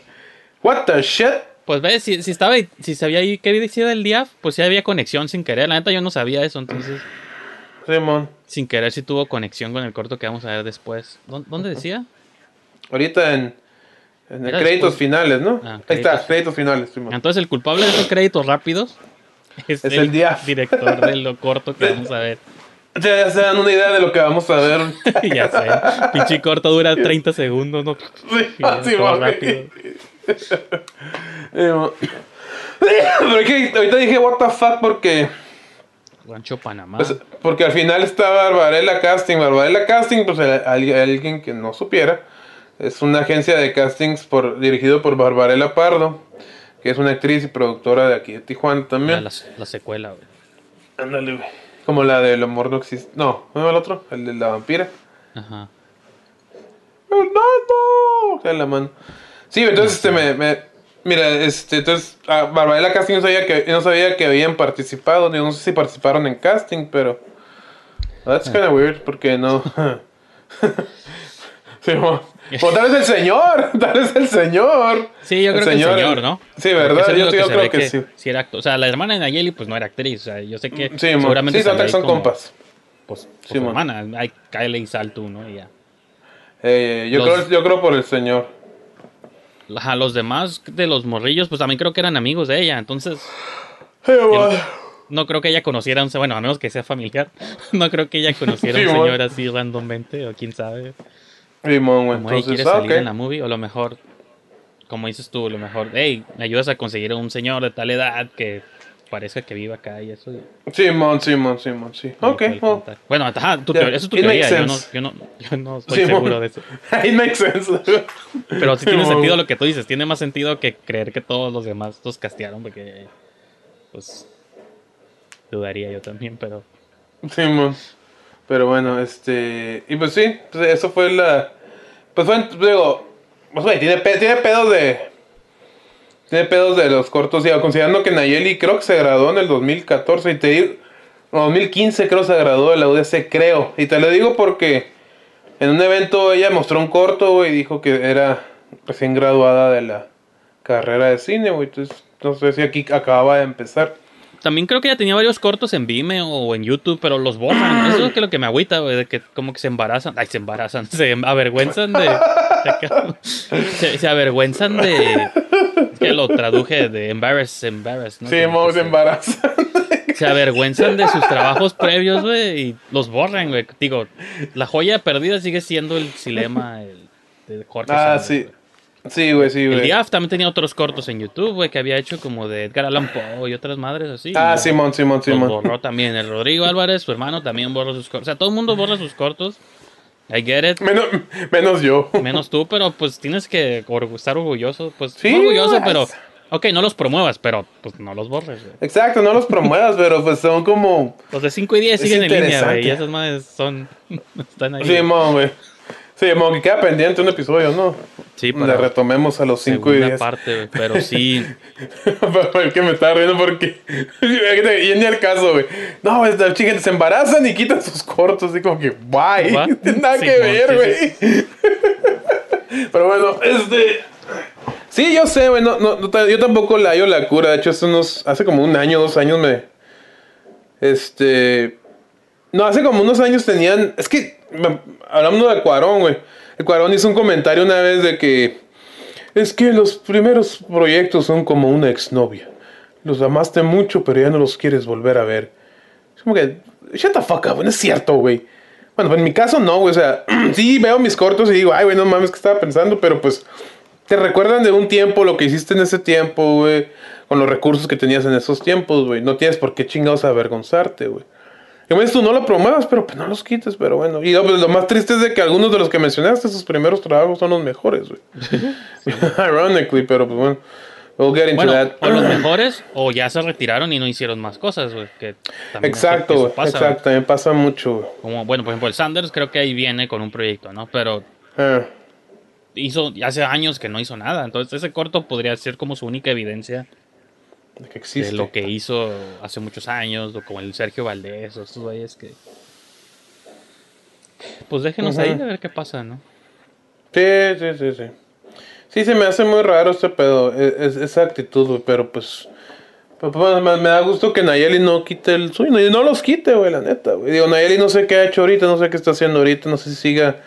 What the shit? Pues ves, si, si estaba, si sabía ahí que decía el DIAF, pues sí había conexión sin querer. La neta yo no sabía eso, entonces Simón. sin querer sí tuvo conexión con el corto que vamos a ver después. ¿Dó- ¿Dónde decía? Ahorita en, En el créditos después. finales, ¿no? Ah, Ahí créditos. está, créditos finales. Simón. Entonces el culpable de esos créditos rápidos es, Es el Diaf. director de lo corto que vamos a ver. Ya, ya se dan una idea de lo que vamos a ver. ya sé, pinche corto dura 30 segundos, ¿no? Sí, Ya, sí, todo güey. rápido. Eh, Pero es que ahorita dije what the fuck porque Rancho Panamá. pues, porque al final está Barbarella Casting. Barbarella Casting, pues alguien que no supiera, es una agencia de castings por, dirigido por Barbarella Pardo, que es una actriz y productora de aquí de Tijuana la, también. la, la secuela, güey. Ándale, güey. Como la del amor no existe. No, no el otro, el de la vampira. Ajá. Fernando. En la mano. Sí, entonces este me, me- mira, este, entonces a Barbarella Casting no sabía que no sabía que habían participado, ni no sé si participaron en casting, pero that's kind of weird porque no. sí, mo- o tal vez el señor, tal vez el señor. Sí, yo El creo que el señor, ¿no? Sí, verdad, yo, creo que, sí. sí era O sea, la hermana de Nayeli, pues no era actriz. O sea, yo sé que Sí, seguramente sí, son, como, compas. Pues, pues, Sí, hermana. Hay Kylie y Sal tú, ¿no? Y ya. Eh, yo, Los- creo, yo creo por el señor. Ajá, los demás de los morrillos, pues también creo que eran amigos de ella. Entonces, no creo que ella conociera a un... Bueno, a menos que sea familiar. No creo que ella conociera a Sí, un señor así randommente. O quién sabe. Como, entonces, ¿quieres ah, salir ok. en la movie? O lo mejor, como dices tú, lo mejor, hey, me ayudas a conseguir a un señor de tal edad que parezca que viva acá y eso. Simón, Simón, Simón, sí. Ok, well. Bueno, ajá, tu Yeah, teoría- eso es tu teoría. Yo no, yo, no, yo no estoy seguro de eso. It makes sense. Pero sí tiene sentido lo que tú dices. Tiene más sentido que creer que todos los demás los castearon porque, pues, dudaría yo también, pero... Simón. Pero bueno, este. Y pues sí, pues eso fue la. Pues fue, digo. Pues güey, tiene, tiene pedos de. Tiene pedos de los cortos. Digo, considerando que Nayeli creo que se graduó en el 2014. Y te digo. no, 2015 creo se graduó de la UDC, creo. Y te lo digo porque. En un evento ella mostró un corto, güey, y dijo que era recién graduada de la carrera de cine, güey. Entonces, no sé si aquí acababa de empezar. También creo que ella tenía varios cortos en Vimeo o en YouTube, pero los borran. Eso es lo que, lo que me agüita, güey, de que como que se embarazan. Ay, se embarazan, se avergüenzan de... se, se avergüenzan de... Es que lo traduje de embarrass, embarrass, ¿no? Sí, Como se embaraza. se avergüenzan de sus trabajos previos, güey, y los borran, güey. Digo, la joya perdida sigue siendo el dilema el, de Jorge Ah, sí. Sí, güey, sí, El güey. Diaf también tenía otros cortos en YouTube, güey, que había hecho como de Edgar Allan Poe y otras madres así. Ah, Y Simón, Simón, los Simón. borró también. El Rodrigo Álvarez, su hermano, también borró sus cortos. O sea, todo el mundo borra sus cortos. I get it. Menos, menos yo. Menos tú, pero pues tienes que estar orgulloso. Pues Sí, no orgulloso, güey. pero. Ok, no los promuevas, pero pues no los borres, güey. Exacto, no los promuevas, pero pues son como. Los de 5 y 10 Es siguen en línea, güey. Y esas madres son. están ahí. Simón, güey. Simón, que queda pendiente un episodio, ¿no? Sí, para retomemos a los 5 y segunda 10. parte. Pero sí. Pero que me estaba riendo porque. y ni el caso, güey. No, las chicas se embarazan y quitan sus cortos. Así como que, guay. What? Nada que ver, sí, güey. Pero bueno, este. Sí, yo sé, güey. No, yo tampoco la hallo la cura. De hecho, hace, unos, hace como un año, dos años me. Este. No, hace como unos años tenían. Es que. Hablando de Cuarón, güey. Cuarón hizo un comentario una vez de que. Es que los primeros proyectos son como una exnovia. Los amaste mucho, pero ya no los quieres volver a ver. Es como que. Shut the fuck up, no es cierto, güey. Bueno, en mi caso no, güey. O sea, sí veo mis cortos y digo, ay, güey, no mames, que estaba pensando, pero pues. Te recuerdan de un tiempo, lo que hiciste en ese tiempo, güey. Con los recursos que tenías en esos tiempos, güey. No tienes por qué chingados avergonzarte, güey. Y me dices, tú no lo promuevas, pero pues no los quites, pero bueno. Y lo, pues, lo más triste es de que algunos de los que mencionaste, sus primeros trabajos son los mejores, güey. Ironically, pero pues bueno. We'll get into Bueno, that. o los mejores, o ya se retiraron y no hicieron más cosas, güey. Que Exacto, güey. Exacto, también pasa mucho, güey. Como, bueno, por ejemplo, el Sanders creo que ahí viene con un proyecto, ¿no? Pero Eh, hizo hace años que no hizo nada. Entonces ese corto podría ser como su única evidencia de que existe. de lo que hizo hace muchos años, o como el Sergio Valdés, o estos güeyes que... Pues déjenos ahí a ver qué pasa, ¿no? Sí, sí, sí, sí. Sí, se me hace muy raro este pedo, e- es- esa actitud, güey, pero pues... pues, pues, me, me da gusto que Nayeli no quite el suyo, no, no los quite, güey, la neta, güey. Digo, Nayeli no sé qué ha hecho ahorita, no sé qué está haciendo ahorita, no sé si siga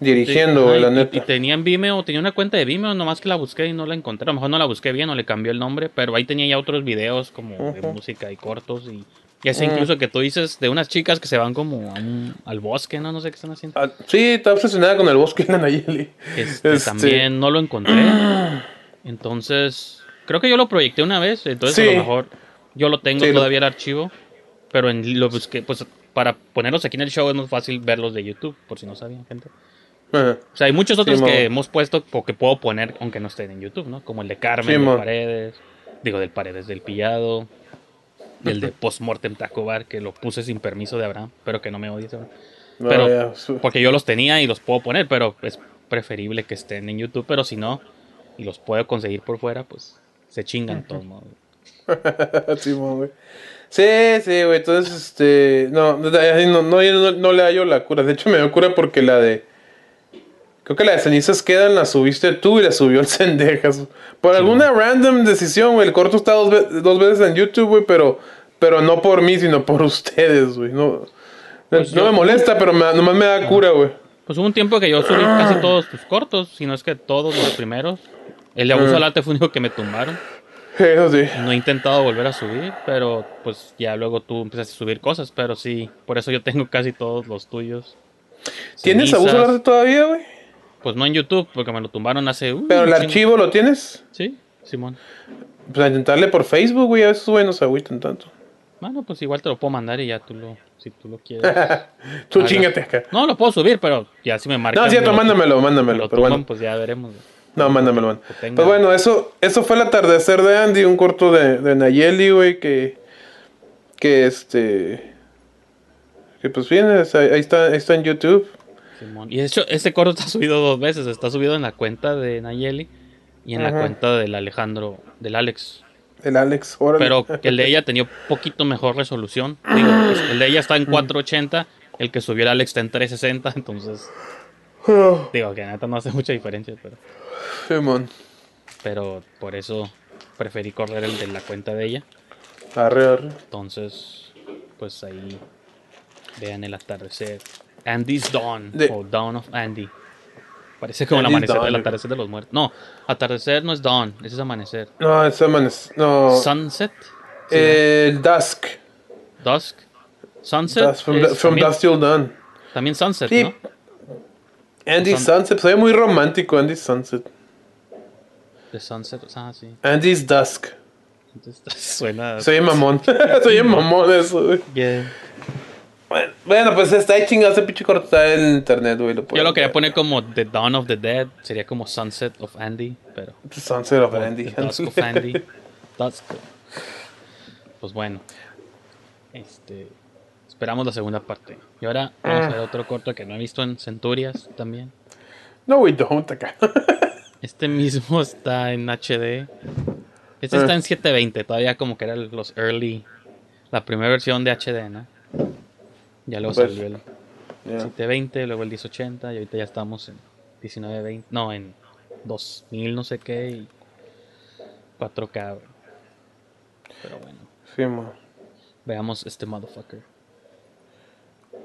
dirigiendo, la y- neta. Y tenía en Vimeo, tenía una cuenta de Vimeo, nomás que la busqué y no la encontré. A lo mejor no la busqué bien o le cambió el nombre, pero ahí tenía ya otros videos como de música y cortos y ya sé incluso que tú dices de unas chicas que se van como a un- al bosque, ¿no? No sé qué están haciendo. Ah, sí, está obsesionada con el bosque la Nayeli. Este, Este, También no lo encontré. Entonces, creo que yo lo proyecté una vez, entonces a lo mejor yo lo tengo Sí, lo- todavía el archivo, pero en, lo busqué, pues para ponerlos aquí en el show es más fácil verlos de YouTube, por si no sabían, gente. Ajá. O sea, hay muchos otros Sí, que mo. hemos puesto o que puedo poner aunque no estén en YouTube, ¿no? Como el de Carmen, Sí, de. Paredes, digo, del Paredes del Pillado, el de Postmortem Taco Bar, que lo puse sin permiso de Abraham, pero que no me. No, Pero, ya, porque yo los tenía y los puedo poner, pero es preferible que estén en YouTube, pero si no, y los puedo conseguir por fuera, pues se chingan todos modos. Simón, güey. Sí, sí, güey. Entonces, este. No, no, no, no- no le hallo la cura. De hecho, me dio cura porque la de. Creo que la de cenizas quedan, la subiste tú y la subió el Cendejas. Por alguna random decisión, güey. El corto está dos, ve- dos veces en YouTube, güey, pero, pero no por mí, sino por ustedes, güey. No, Pues no yo- me molesta, pero me- nomás me da cura, güey. Pues hubo un tiempo que yo subí casi todos tus cortos, si no es que todos los primeros. El de abuso al arte fue único que me tumbaron. Eso sí. No he intentado volver a subir, pero pues ya luego tú empezaste a subir cosas, pero sí, por eso yo tengo casi todos los tuyos. ¿Tienes Cenizas, abuso de arte todavía, güey? Pues no en YouTube, porque me lo tumbaron hace... uh, Pero el archivo lo tienes. Sí, Simón. Pues a intentarle por Facebook, güey. A veces, güey, no se agüitan tanto. Bueno, pues igual te lo puedo mandar y ya tú lo... Si tú lo quieres. Tú chingate acá. No, lo puedo subir, pero ya si me marcan... No, cierto, me lo- mándamelo, me mándamelo. lo Pero bueno. pues ya veremos. No, mándamelo, man. Pues bueno, eso, eso fue el atardecer de Andy, un corto de, de Nayeli, güey, que, que este, que pues es- ahí está, ahí está en YouTube. Simón. Y de hecho, este corto está subido dos veces. Está subido en la cuenta de Nayeli y en la cuenta del Alejandro, del Alex. El Alex, órale. Pero el de ella tenía poquito mejor resolución. Digo, pues, el de ella está en 480, el que subió el Alex está en 360, entonces digo que neta no hace mucha diferencia, pero, Simón. pero por eso preferí correr el de la cuenta de ella. Arre, arre. Entonces, pues ahí vean el atardecer. Andy's Dawn De- o Dawn of Andy. Parece como el amanecer Dawn, güey. atardecer de los muertos. No, atardecer no es dawn, ese es amanecer. No, es amanecer, no, Sunset, el Dusk, dusk, sunset. Dusk, from, es from también, Dusk Till Dawn. también sunset, Sí. ¿no? Andy Sun- Sunset, se ve muy romántico, Andy Sunset. De sunset, ah, sí. Andy's Dusk. Entonces, suena. Soy mamón, soy mamón eso. Yeah. Bueno, bueno, pues está ahí chingado ese pinche corto está en internet, güey. Yo pueden lo quería ver. poner como The Dawn of the Dead, sería como Sunset of Andy, pero. Sunset of Andy. The Dusk of Andy. Dusk. Pues bueno. Este. Esperamos la segunda parte. Y ahora vamos a ver otro corto que no he visto en Centurias también. No, we don't acá. Este mismo está en HD. Este está en 720, todavía como que era los early. La primera versión de HD, ¿no? Ya luego Pues, salió el Ya. 720, luego el 1080 y ahorita ya estamos en 1920. No, en 2000 no sé qué y 4K. güey. Pero bueno, Sí, man. veamos este motherfucker.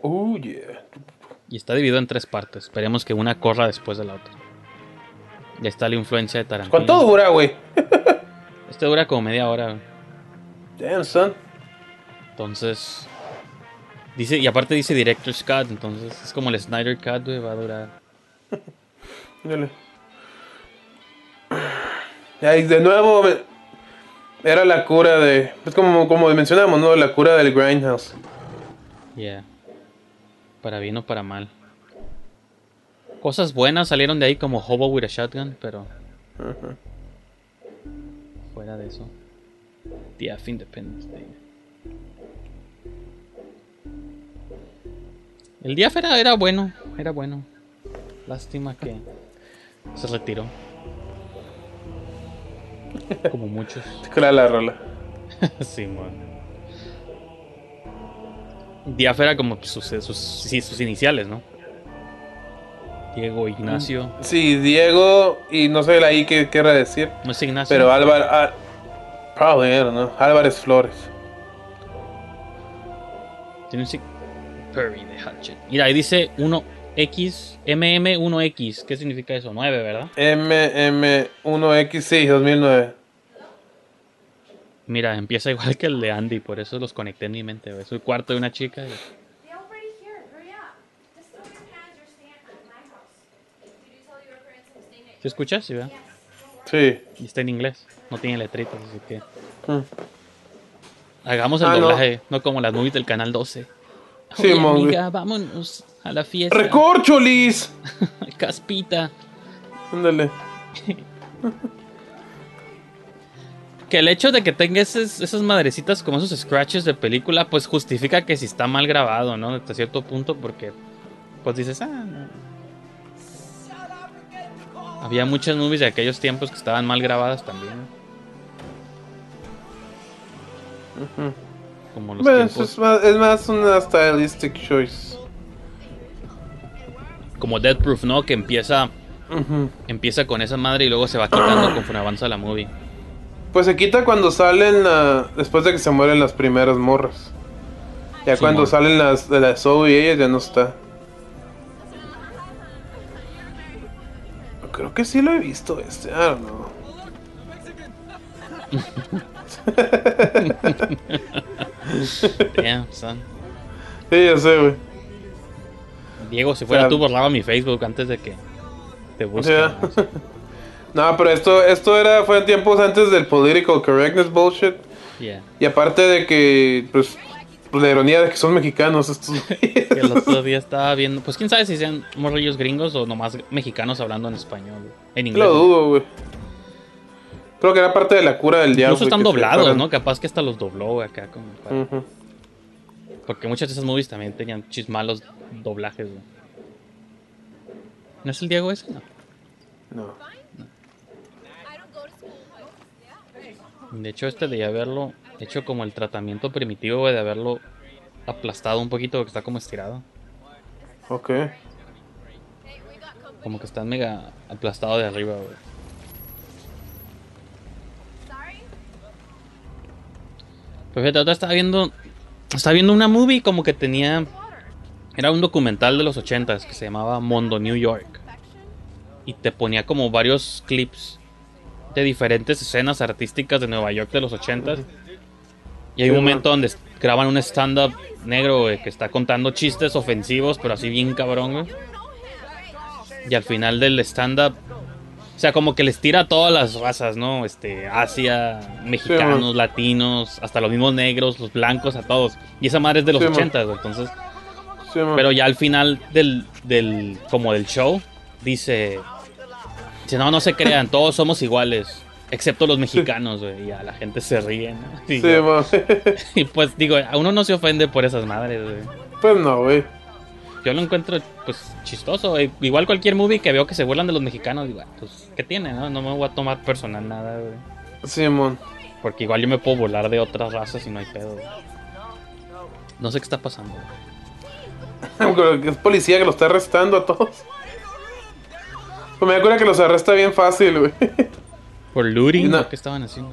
Oh, yeah. Y está dividido en tres partes. Esperemos que una corra después de la otra. Ya está la influencia de Tarantino. ¿Cuánto dura, güey? Este dura como media hora. güey. Damn, son. Entonces. Dice, y aparte dice Director's Cut, entonces es como el Snyder Cut, güey, va a durar. Dale. Y de nuevo, era la cura de. Es como, como mencionamos, ¿no? La cura del Grindhouse. Yeah. Para bien o para mal. Cosas buenas salieron de ahí como Hobo with a Shotgun, pero. Fuera de eso. DF Independence Day. El DF era, bueno, era bueno. Lástima que se retiró. Como muchos. Clara la rola. sí, man. Diaf era como sus, sus, sus iniciales, ¿no? Diego Ignacio. Sí, Diego, y no sé ahí qué querrá decir. No es Ignacio. Pero Álvaro. ah, probably, I don't know. Álvarez Flores. Tiene un Perry de Hatchet. Mira, ahí dice uno X, MM1X. ¿Qué significa eso? 9, ¿verdad? MM1X, sí, 2009. Mira, empieza igual que el de Andy, por eso los conecté en mi mente. Soy cuarto de una chica. y- staying at ¿Sí ¿verdad? Sí. Y está en inglés. No tiene letritas, así que. Mm. Hagamos el Ah, no. doblaje, no. como las movies del canal 12. Sí, Oye, amiga, vámonos a la fiesta. ¡Recorcholis! Caspita. Ándale. Que el hecho de que tenga esas, esas madrecitas como esos scratches de película, pues justifica que si está mal grabado, ¿no? Hasta cierto punto, porque pues dices, ah, no. Había muchas movies de aquellos tiempos que estaban mal grabadas también. Ujú. Como los Bueno, es más, es más una stylistic choice. como Dead Proof, ¿no? Que empieza, empieza con esa madre y luego se va quitando conforme avanza la movie. Pues se quita cuando salen la- después de que se mueren las primeras morras. Ya Sí, cuando salen las de la Zoe y ella ya no está. Creo que sí lo he visto este, I don't know. Damn, son. Sí, ya sé, güey. Diego, si fuera O sea, tú, borraba mi Facebook antes de que te busque. no, pero esto, esto era, fue en tiempos antes del political correctness bullshit. Yeah. Y aparte de que, pues, la ironía de que son mexicanos estos. Que el otro día estaba viendo, pues quién sabe si sean morrillos gringos o nomás mexicanos hablando en español, en inglés. Lo dudo, güey. Creo que era parte de la cura del diablo. Incluso están doblados, ¿no? Capaz que hasta los dobló acá como para-. Porque muchas de esas movies también tenían chismalos doblajes, güey. ¿No es el Diego ese? No. No. De hecho, este de haberlo hecho como el tratamiento primitivo, de haberlo aplastado un poquito, porque está como estirado. Ok. Como que está mega aplastado de arriba, güey. Pues fíjate, otra estaba viendo. Estaba viendo una movie como que tenía. Era un documental de los 80s que se llamaba Mondo New York. Y te ponía como varios clips de diferentes escenas artísticas de Nueva York de los 80s. Y hay un momento donde graban un stand-up negro, güey, que está contando chistes ofensivos, pero así bien cabrón, güey. Y al final del stand-up, sea, como que les tira a todas las razas, ¿no? Este, Asia, mexicanos, latinos, hasta los mismos negros, los blancos, a todos. Y esa madre es de los Sí, man. 80, güey, entonces. Sí. Pero ya al final del, del, como del show, dice, dice, no, no se crean, todos somos iguales, excepto los mexicanos, güey. Y ya la gente se ríe, ¿no? Y, Sí, man. y pues digo, a uno no se ofende por esas madres, güey. pues no, güey. Yo lo encuentro, pues, chistoso. güey. Igual cualquier movie que veo que se burlan de los mexicanos, digo, ah, pues, ¿qué tiene, no? No me voy a tomar personal nada, güey. Simón. Porque igual yo me puedo burlar de otras razas y no hay pedo, güey. No sé qué está pasando, güey. es policía que lo está arrestando a todos. Pues me acuerdo que los arresta bien fácil, güey. ¿Por looting? No. ¿O ¿Qué estaban haciendo?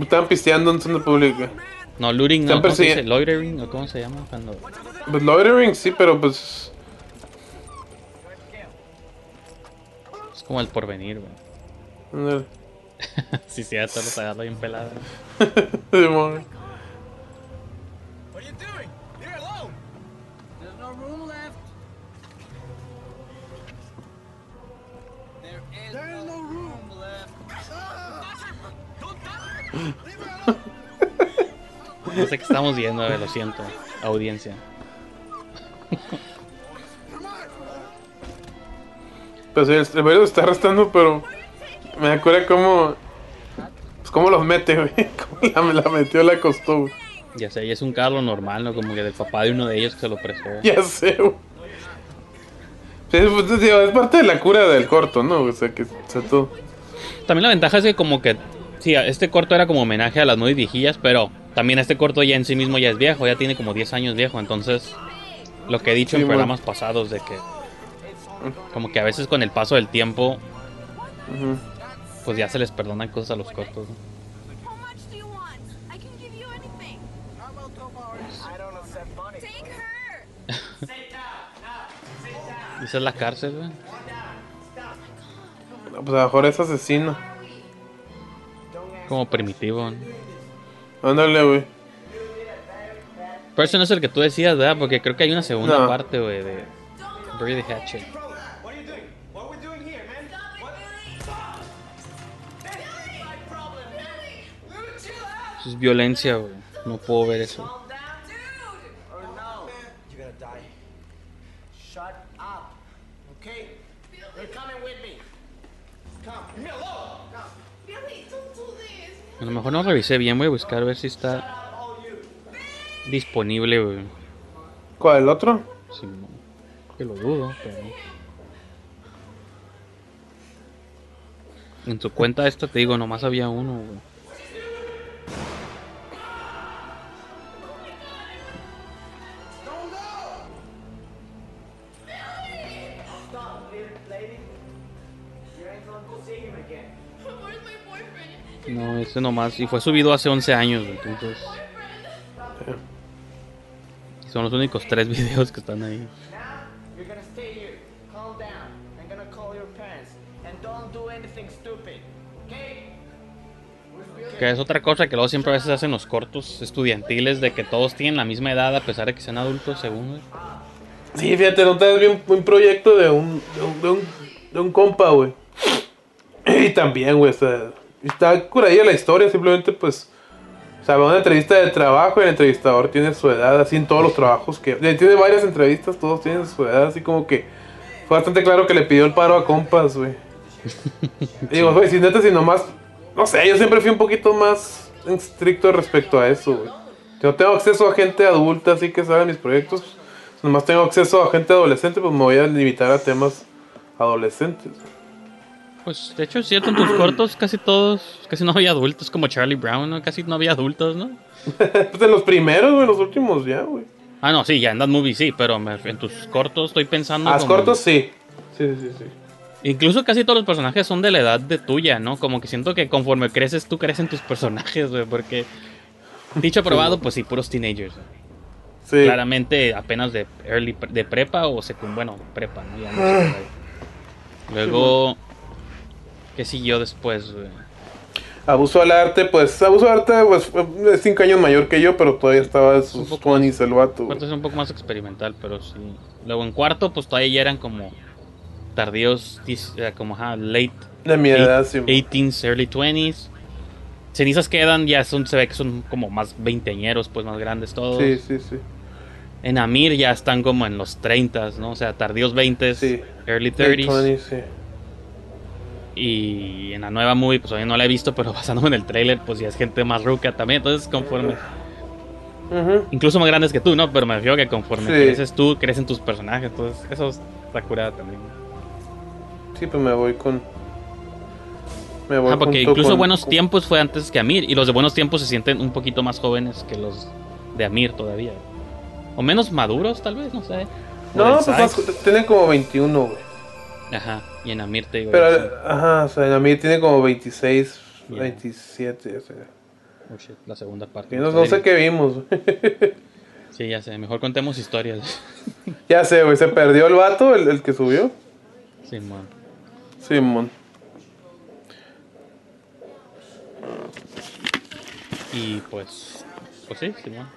Estaban pisteando en zona pública. No, looting no, Están ¿cómo se dice? persiguiendo- Loitering, ¿o cómo se llama? Cuando... Pues loitering, sí, pero pues. Es como el porvenir, güey. eh, sí, sí, a todos los bien pelado. Simón. No sé qué estamos viendo, güey, lo siento, audiencia. Pues el, el lo está arrestando, pero. Me acuerdo cómo. Pues cómo los mete, güey. Cómo la, la metió, la costó, güey. Ya sé, y es un carro normal, ¿no? Como que del papá de uno de ellos que se lo prestó. Ya sé, güey. Pues, es parte de la cura del corto, ¿no? O sea, que o sea, todo. También la ventaja es que como que, sí, este corto era como homenaje a las muy viejillas, pero también este corto ya en sí mismo ya es viejo, ya tiene como 10 años viejo, entonces lo que he dicho Sí, en bueno. programas pasados de que como que a veces con el paso del tiempo Ujú. pues ya se les perdonan cosas a los cortos. ¿no? Esa es la cárcel, güey. No, Pues a lo mejor es asesino. Como primitivo. ¿no? Ándale, güey. Pero ese no es el que tú decías, ¿verdad? Porque creo que hay una segunda No. parte, güey, de the Hatchet. Eso es violencia, güey. No puedo ver eso. Calm down, dude! Or no. You're gonna die. Shut up. Okay? You're coming with me. Come. Leave me alone. Come. Billy, don't do this. A lo mejor no revisé bien, voy a buscar a ver si está disponible, güey. ¿Cuál? ¿El otro? Sí, no. Que lo dudo, pero. En tu cuenta esta te digo, nomás había uno, güey. No, ese nomás. Y fue subido hace 11 años, güey. Entonces. Son los únicos tres videos que están ahí. Now, you're gonna stay here. Calm down. I'm gonna call your parents. And don't do anything stupid. Okay? Que es otra cosa que luego siempre a veces hacen los cortos estudiantiles de que todos tienen la misma edad a pesar de que sean adultos, según, güey. Sí, fíjate, no te bien un proyecto de un, de un, de un, de un compa, güey. Y también, güey, o sea, está curadilla la historia, simplemente pues, o sea, va a una entrevista de trabajo y el entrevistador tiene su edad, así en todos los trabajos que, tiene varias entrevistas, todos tienen su edad, así como que fue bastante claro que le pidió el paro a compas, güey. Digo, güey, si neta, si nomás, no sé, yo siempre fui un poquito más estricto respecto a eso, güey. No tengo acceso a gente adulta, así que sabe mis proyectos, si nomás tengo acceso a gente adolescente, pues me voy a limitar a temas adolescentes. Pues de hecho es cierto, en tus cortos casi todos, casi no había adultos como Charlie Brown, ¿no? Casi no había adultos, ¿no? pues en los primeros, güey, en los últimos ya, güey. Ah, no, sí, ya en that movie sí, pero me- en tus cortos estoy pensando. A los como- cortos sí. Sí, sí, sí. Incluso casi todos los personajes son de la edad de tuya, ¿no? Como que siento que conforme creces, tú creces en tus personajes, güey, porque. Dicho probado, pues sí, puros teenagers. güey. Sí. Claramente apenas de early pre- de prepa o secund bueno, prepa, ¿no? Ya no secundaria. Luego. ¿Qué siguió después, güey? Abuso al arte, pues, abuso al arte, pues, es cinco años mayor que yo, pero todavía estaba en sus. 20s el vato. Cuarto es un poco más experimental, pero sí. Luego en cuarto, pues todavía ya eran como tardíos, como ajá, late De mi edad, sí. 18s, early 20s. Cenizas quedan, ya son, se ve que son como más veinteañeros, pues más grandes todos. Sí, sí, sí. En Amir ya están como en los 30s, ¿no? O sea, tardíos 20s, Sí. early Late 30s. 20s, sí. Y en la nueva movie, pues todavía no la he visto, pero basándome en el trailer, pues ya es gente más ruca también. Entonces, conforme. Incluso más grandes que tú, ¿no? Pero me refiero que conforme Sí. creces tú, crecen tus personajes. Entonces, eso está curada también. Sí, pues me voy con. Me voy Ah, porque incluso con- Buenos Tiempos fue antes que Amir. Y los de Buenos Tiempos se sienten un poquito más jóvenes que los de Amir todavía. O menos maduros, tal vez, no sé. No, pues más, tienen como 21, güey. Ajá, y en Amir te digo. Pero, ajá, o sea, a mí tiene como 26, Ya. 27, o sea. Oh, shit, la segunda parte. Y no, no sé qué vimos. Sí, ya sé. Mejor contemos historias. ya sé, güey, se perdió el vato, el, el que subió. Simón. Simón. Y pues. Pues sí, Simón.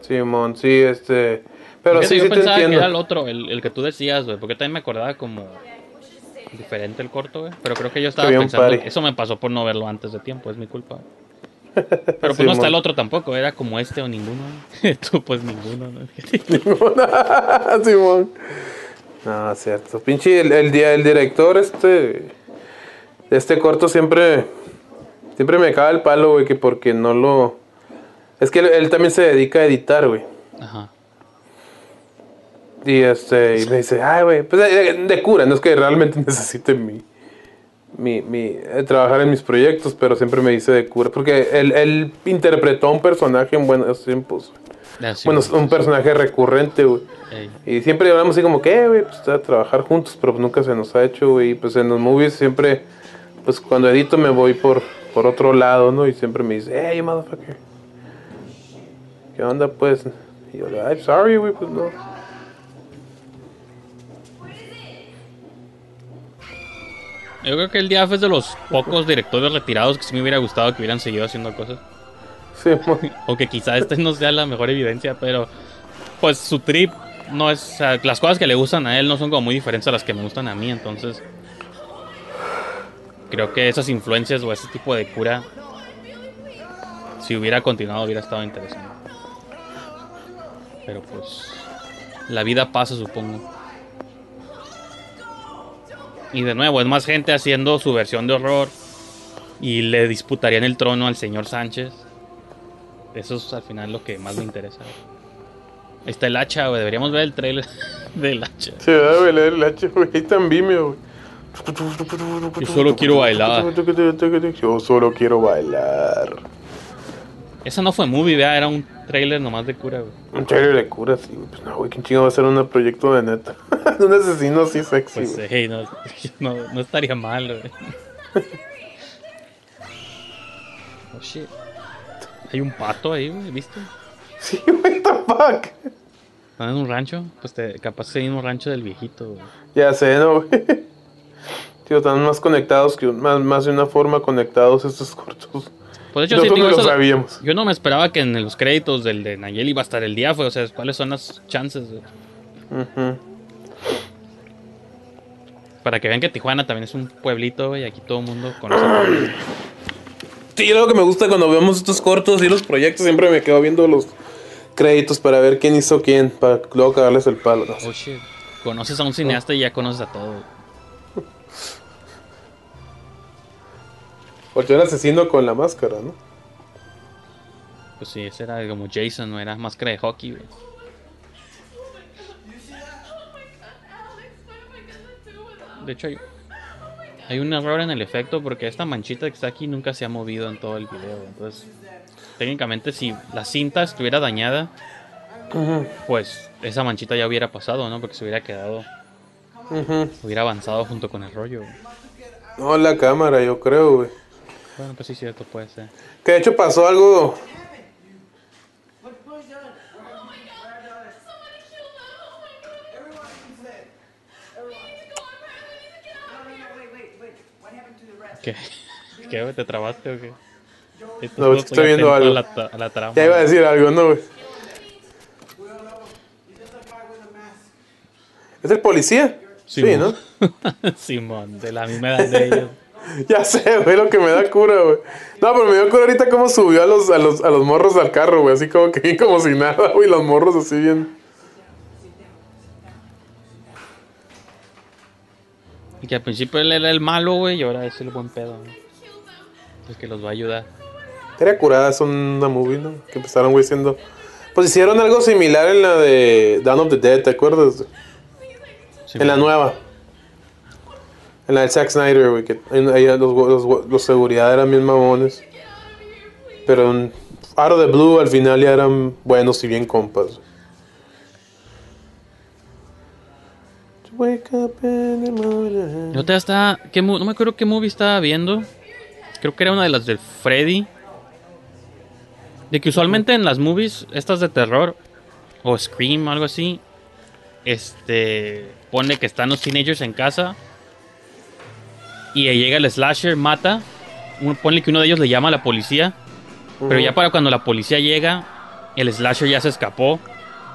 Simón, sí, este. Pero sí, yo sí te pensaba que era el entiendo. otro, el, el que tú decías, güey. Porque también me acordaba como. Diferente el corto, güey. Pero creo que yo estaba pensando. party. Eso me pasó por no verlo antes de tiempo, es mi culpa. Pero pues no está Simón. el otro tampoco, era como este o ninguno. Tú, pues ninguno, ¿no? Simón. No, cierto. Pinche, el, el, día- el director, este. Este corto siempre. Siempre me caga el palo, güey, que porque no lo. Es que él, él también se dedica a editar, güey. Ajá. Y este, y me dice, ay, güey, pues de, de cura, no es que realmente necesite mi, mi, mi, eh, trabajar en mis proyectos, pero siempre me dice de cura, porque él, él interpretó a un personaje en buenos tiempos, sí, bueno, güey. un personaje recurrente, güey. Ey. Y siempre hablamos así como que, eh, güey, pues a trabajar juntos, pero nunca se nos ha hecho, güey. Y pues en los movies siempre, pues cuando edito me voy por, por otro lado, ¿no? Y siempre me dice, hey, motherfucker. ¿Qué onda, pues? Y yo, I'm sorry, güey, pues no. Yo creo que el Diaf es de los pocos directores retirados que sí me hubiera gustado que hubieran seguido haciendo cosas. Sí, mo- Aunque quizá esta no sea la mejor evidencia, pero pues su trip no es. o sea, las cosas que le gustan a él no son como muy diferentes a las que me gustan a mí, entonces. Creo que esas influencias o ese tipo de cura, si hubiera continuado, hubiera estado interesante. Pero pues. La vida pasa, supongo. Y de nuevo, es más gente haciendo su versión de horror. Y le disputarían el trono al señor Sánchez. Eso es al final lo que más me interesa. Ahí está el hacha, güey. Deberíamos ver el trailer del hacha. Sí, ¿verdad, güey? Leer el H, güey. Ahí está en Vimeo, güey. Yo solo quiero bailar. Yo solo quiero bailar. Esa no fue movie, vea, era un trailer nomás de cura, güey. Un trailer de cura, sí. Pues no, güey, ¿quién chingo va a hacer un proyecto de neta? un asesino así sexy, Pues güey. hey, no, no, no estaría mal, güey. Oh shit. Hay un pato ahí, güey, ¿viste? Sí, güey, the fuck. ¿Están en un rancho? Pues te, capaz es el mismo rancho del viejito, güey. Ya sé, ¿no, güey? Tío, están más conectados que un- más, más de una forma conectados estos cortos. Pues de hecho, sí, Nosotros digo, lo eso- sabíamos. Yo no me esperaba que en los créditos del de Nayeli iba a estar el día, o sea, ¿cuáles son las chances? güey? Para que vean que Tijuana también es un pueblito, güey, aquí todo el mundo conoce. Sí, algo que me gusta cuando vemos estos cortos y los proyectos, siempre me quedo viendo los créditos para ver quién hizo quién, para luego cagarles el palo. ¿no? Oh shit. Conoces a un cineasta y ya conoces a todo. Porque era asesino con la máscara, ¿no? Pues sí, ese era como Jason, no era máscara de hockey, güey. De hecho, hay, hay un error en el efecto porque esta manchita que está aquí nunca se ha movido en todo el video. Entonces, técnicamente, si la cinta estuviera dañada, pues esa manchita ya hubiera pasado, ¿no? Porque se hubiera quedado, hubiera avanzado junto con el rollo. güey. No, la cámara, yo creo, güey. Bueno, pues sí, cierto, puede ser. Que de hecho pasó algo. ¿Qué? ¿Qué? ¿Te trabaste o qué? No, es que estoy viendo algo. A la, a la trama. Ya iba a decir algo, ¿no, güey? ¿Es el policía? Sí, ¿no? Simón, de la misma edad de ellos. Ya sé, güey, lo que me da cura, güey. No, pero me dio cura ahorita cómo subió a los, a los, a los morros al carro, güey. Así como que como si nada, güey. Los morros así bien. Y que al principio él era el malo, güey, y ahora es el buen pedo. ¿no? El que los va a ayudar. Era curada, son una movie, ¿no? Que empezaron, güey, siendo. Pues hicieron algo similar en la de Dawn of the Dead, ¿te acuerdas? en la nueva. En la del Zack Snyder, güey. Que los, los, seguridad eran bien mamones. Pero en out of the blue al final ya eran buenos y bien compas. Yo te estaba. ¿qué mo- no me acuerdo qué movie estaba viendo. Creo que era una de las del Freddy. De que usualmente en las movies, estas de terror, o Scream, algo así, este. Pone que están los teenagers en casa. Y ahí llega el slasher, mata. un- Ponle que uno de ellos le llama a la policía. Pero ya para cuando la policía llega, el slasher ya se escapó.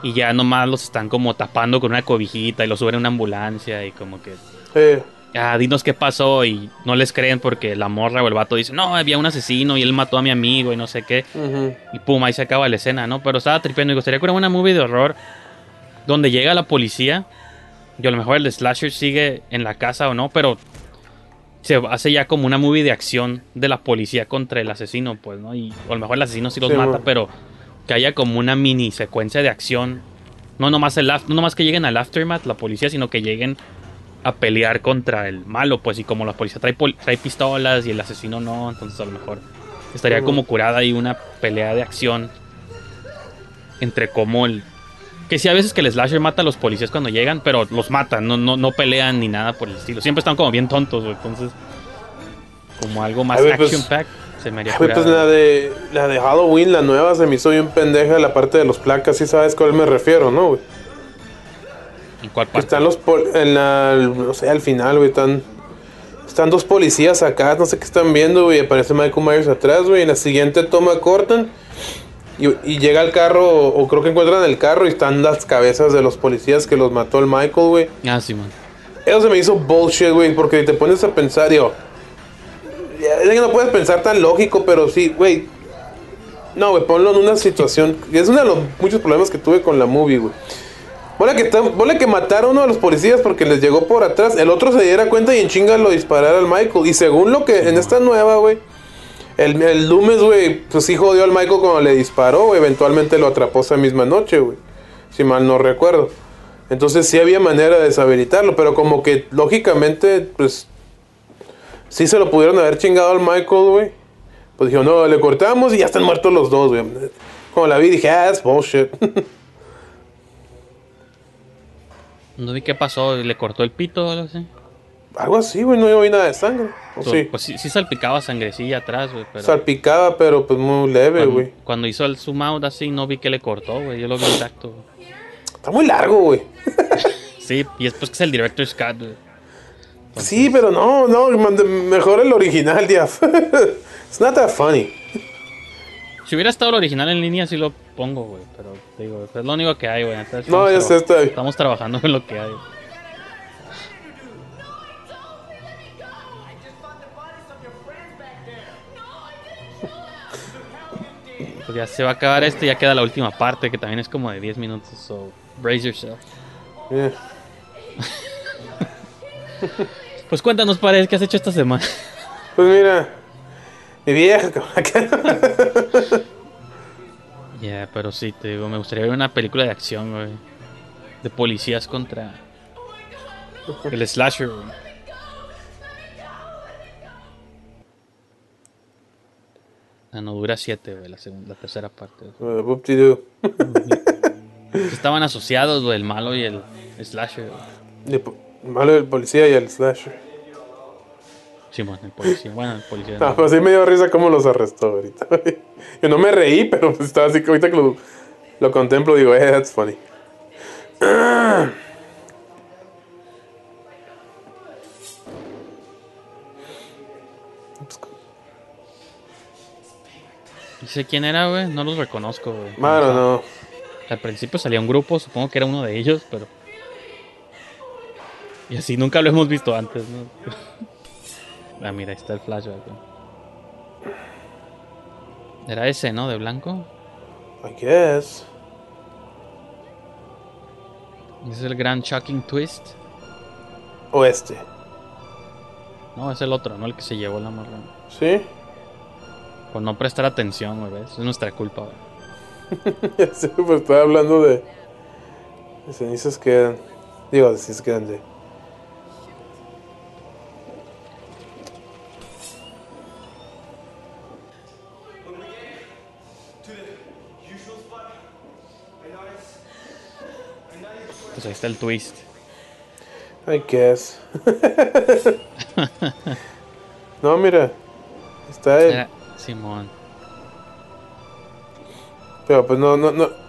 Y ya nomás los están como tapando con una cobijita y los suben a una ambulancia y como que Eh, ah, dinos qué pasó y no les creen porque la morra o el vato dice, no, había un asesino y él mató a mi amigo y no sé qué. Y pum, ahí se acaba la escena, ¿no? Pero estaba tripeando y gustaría que una movie de horror donde llega la policía y a lo mejor el slasher sigue en la casa o no, pero se hace ya como una movie de acción de la policía contra el asesino, pues, ¿no? Y o a lo mejor el asesino sí los Sí, mata, pero que haya como una mini secuencia de acción. No nomás, el no nomás que lleguen al aftermath, la policía, sino que lleguen a pelear contra el malo, pues, y como la policía trae, pol- trae pistolas y el asesino no, entonces a lo mejor estaría como curada ahí una pelea de acción entre como el... Que sí, a veces que el slasher mata a los policías cuando llegan, pero los matan, no, no, no pelean ni nada por el estilo. Siempre están como bien tontos, güey, entonces... Como algo más pues- action pack se me haría pues la de, la de Halloween, la nueva, se me hizo bien pendeja la parte de los placas. Sí sabes cuál me refiero, ¿no, güey? ¿En cuál parte? Están los... pol- En la... No sé, al final, güey, están... Están dos policías acá, no sé qué están viendo, güey. Aparece Michael Myers atrás, güey. En la siguiente toma cortan. Y, y llega el carro, o creo que encuentran el carro y están las cabezas de los policías que los mató el Michael, güey. Ah, sí, man. Eso se me hizo bullshit, güey, porque te pones a pensar, digo. sé que no puedes pensar tan lógico, pero sí, güey. No, güey, ponlo en una situación. Es uno de los muchos problemas que tuve con la movie, güey. Ponle que, ponle que mataron a uno de los policías porque les llegó por atrás. El otro se diera cuenta y en chinga lo disparara al Michael. Y según lo que en esta nueva, güey. El, el Loomis, güey, pues sí jodió al Michael cuando le disparó. Eventualmente lo atrapó esa misma noche, güey. Si mal no recuerdo. Entonces sí había manera de deshabilitarlo, pero como que lógicamente, pues. Sí se lo pudieron haber chingado al Michael, güey. Pues dijo, no, le cortamos y ya están muertos los dos, güey. Como la vi, dije, ah, es bullshit. No vi qué pasó, le cortó el pito o algo así. Algo así, güey, no vi nada de sangre. ¿O So- sí? Pues sí, sí salpicaba sangrecilla atrás, güey. Pero Salpicaba, pero pues muy leve, güey. cuando hizo el zoom out así, no vi que le cortó, güey. Yo lo vi intacto. güey. Está muy largo, güey. Sí, y después que es el director Scott, güey. Sí, pero no, no, mejor el original, Diaf. It's not that funny. Si hubiera estado el original en línea, sí lo pongo, güey. Pero digo, es lo único que hay, güey. No, está bien. Estamos trabajando en lo que hay. Pues ya se va a acabar este y ya queda la última parte que también es como de 10 minutos. So, brace yourself. Yeah. Pues cuéntanos, Paredes, ¿qué has hecho esta semana? Pues mira, mi vieja. Ya, pero sí, te digo, me gustaría ver una película de acción, güey. De policías contra el slasher, güey. Ah, no, dura 7, güey, la, segunda, la tercera parte. Uh. Estaban asociados, güey, el malo y el slasher. Y po- Malo del policía y el slasher. Simón, el policía. Bueno, el policía. No, no. pues sí me dio risa cómo los arrestó ahorita. Yo no me reí, pero pues estaba así que ahorita que lo, lo contemplo digo, eh, that's funny. sé quién era, güey. No los reconozco, güey. Mano, no. Al principio salía un grupo, supongo que era uno de ellos, pero. Y así nunca lo hemos visto antes, ¿no? ah, mira, ahí está el flashback, güey. Era ese, ¿no? De blanco. I guess. Ese es el gran shocking twist. O este. No, es el otro, ¿no? El que se llevó la marrón. ¿Sí? Por no prestar atención, güey. Es nuestra culpa, güey. Sé, pues estaba hablando de. De cenizas quedan. Digo, de cenizas quedan de. Pues ahí está el twist. I guess. no, mira. Está él. Simón. Pero pues no, no, no.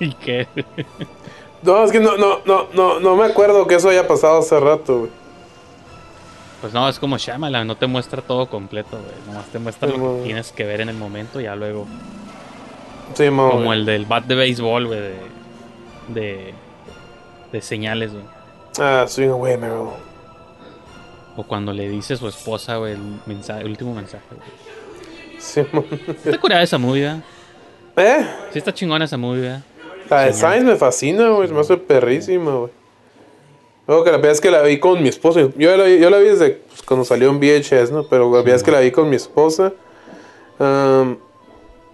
¿Y qué? No, es que no, no, no, no, no me acuerdo que eso haya pasado hace rato, güey. Pues no, es como Shyamalan, no te muestra todo completo, güey. Nomás te muestra lo que tienes que ver en el momento y ya luego. Sí, mo, Como el del bat de béisbol, güey, de, de. de señales, güey. Ah, swing away, Meryl. O cuando le dice a su esposa, güey, el, mensaje, el último mensaje, güey. Sí. Está curada esa movie, ¿verdad? ¿Eh? Sí está chingona esa movie, ¿verdad? La de. Sainz me fascina, güey. Me hace perrísima, güey. Luego que la verdad es que la vi con mi esposa. Yo la, vi- yo la vi desde pues, cuando salió en VHS, ¿no? Pero la verdad es que la vi con mi esposa. Am,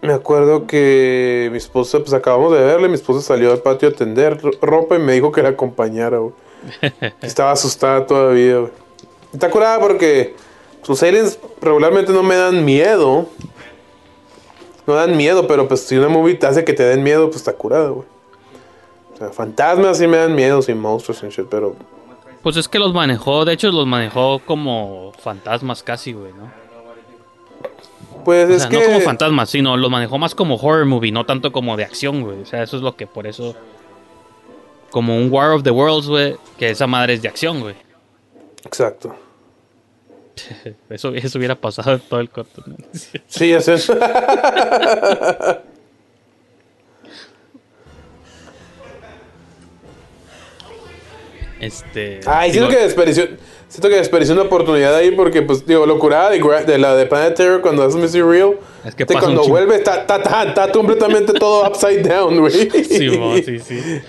me acuerdo que mi esposa, pues acabamos de verla. Mi esposa salió al patio a tender ro- ropa y me dijo que la acompañara, güey. Estaba asustada todavía, güey. Está curada porque sus aliens regularmente no me dan miedo. No dan miedo, pero pues si una movie te hace que te den miedo, pues está curada, güey. O sea, fantasmas sí me dan miedo, sin monstruos y shit, pero Pues es que los manejó, de hecho los manejó como fantasmas casi, güey, ¿no? pues O es sea, que no como fantasmas, sino los manejó más como horror movie, no tanto como de acción, güey. O sea, eso es lo que por eso. Como un War of the Worlds, güey, que esa madre es de acción, güey. Exacto. Eso, eso hubiera pasado en todo el corto. ¿no? Sí, es eso. Este. Ay, siento que desperdició, siento que desperdició una oportunidad ahí porque, pues, digo, lo curada de, de la de Planet Terror cuando hace Mystery Real. Es que pasa cuando vuelve está, está, está, está completamente todo upside down, güey. Sí, sí, sí.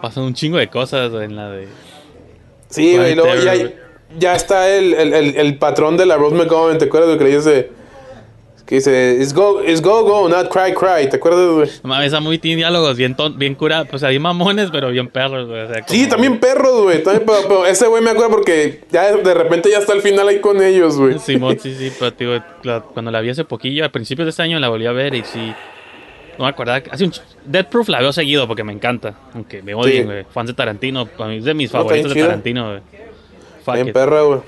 Pasan un chingo de cosas en la de. Sí, güey, Planet luego ya, ya está el, el, el, el patrón de la Rose McGowan, ¿te acuerdas de lo que le dice? Que dice, it's go, it's go, go, not cry, cry, ¿te acuerdas, güey? No Mames, esa movie tiene diálogos bien, ton- bien curados. Pues ahí mamones, pero bien perros, güey. O sea, Sí, también perros, güey. también, pero, pero ese güey me acuerdo porque ya de repente ya está al final ahí con ellos, güey. Simón, sí, sí, pero la- cuando la vi hace poquillo, a principios de este año la volví a ver y sí. No me acordaba. que- Hace un Dead Proof la veo seguido porque me encanta. Aunque me odien, Sí. güey. Fans de Tarantino. Es de mis No, favoritos de. Tarantino, güey. Bien perra, güey.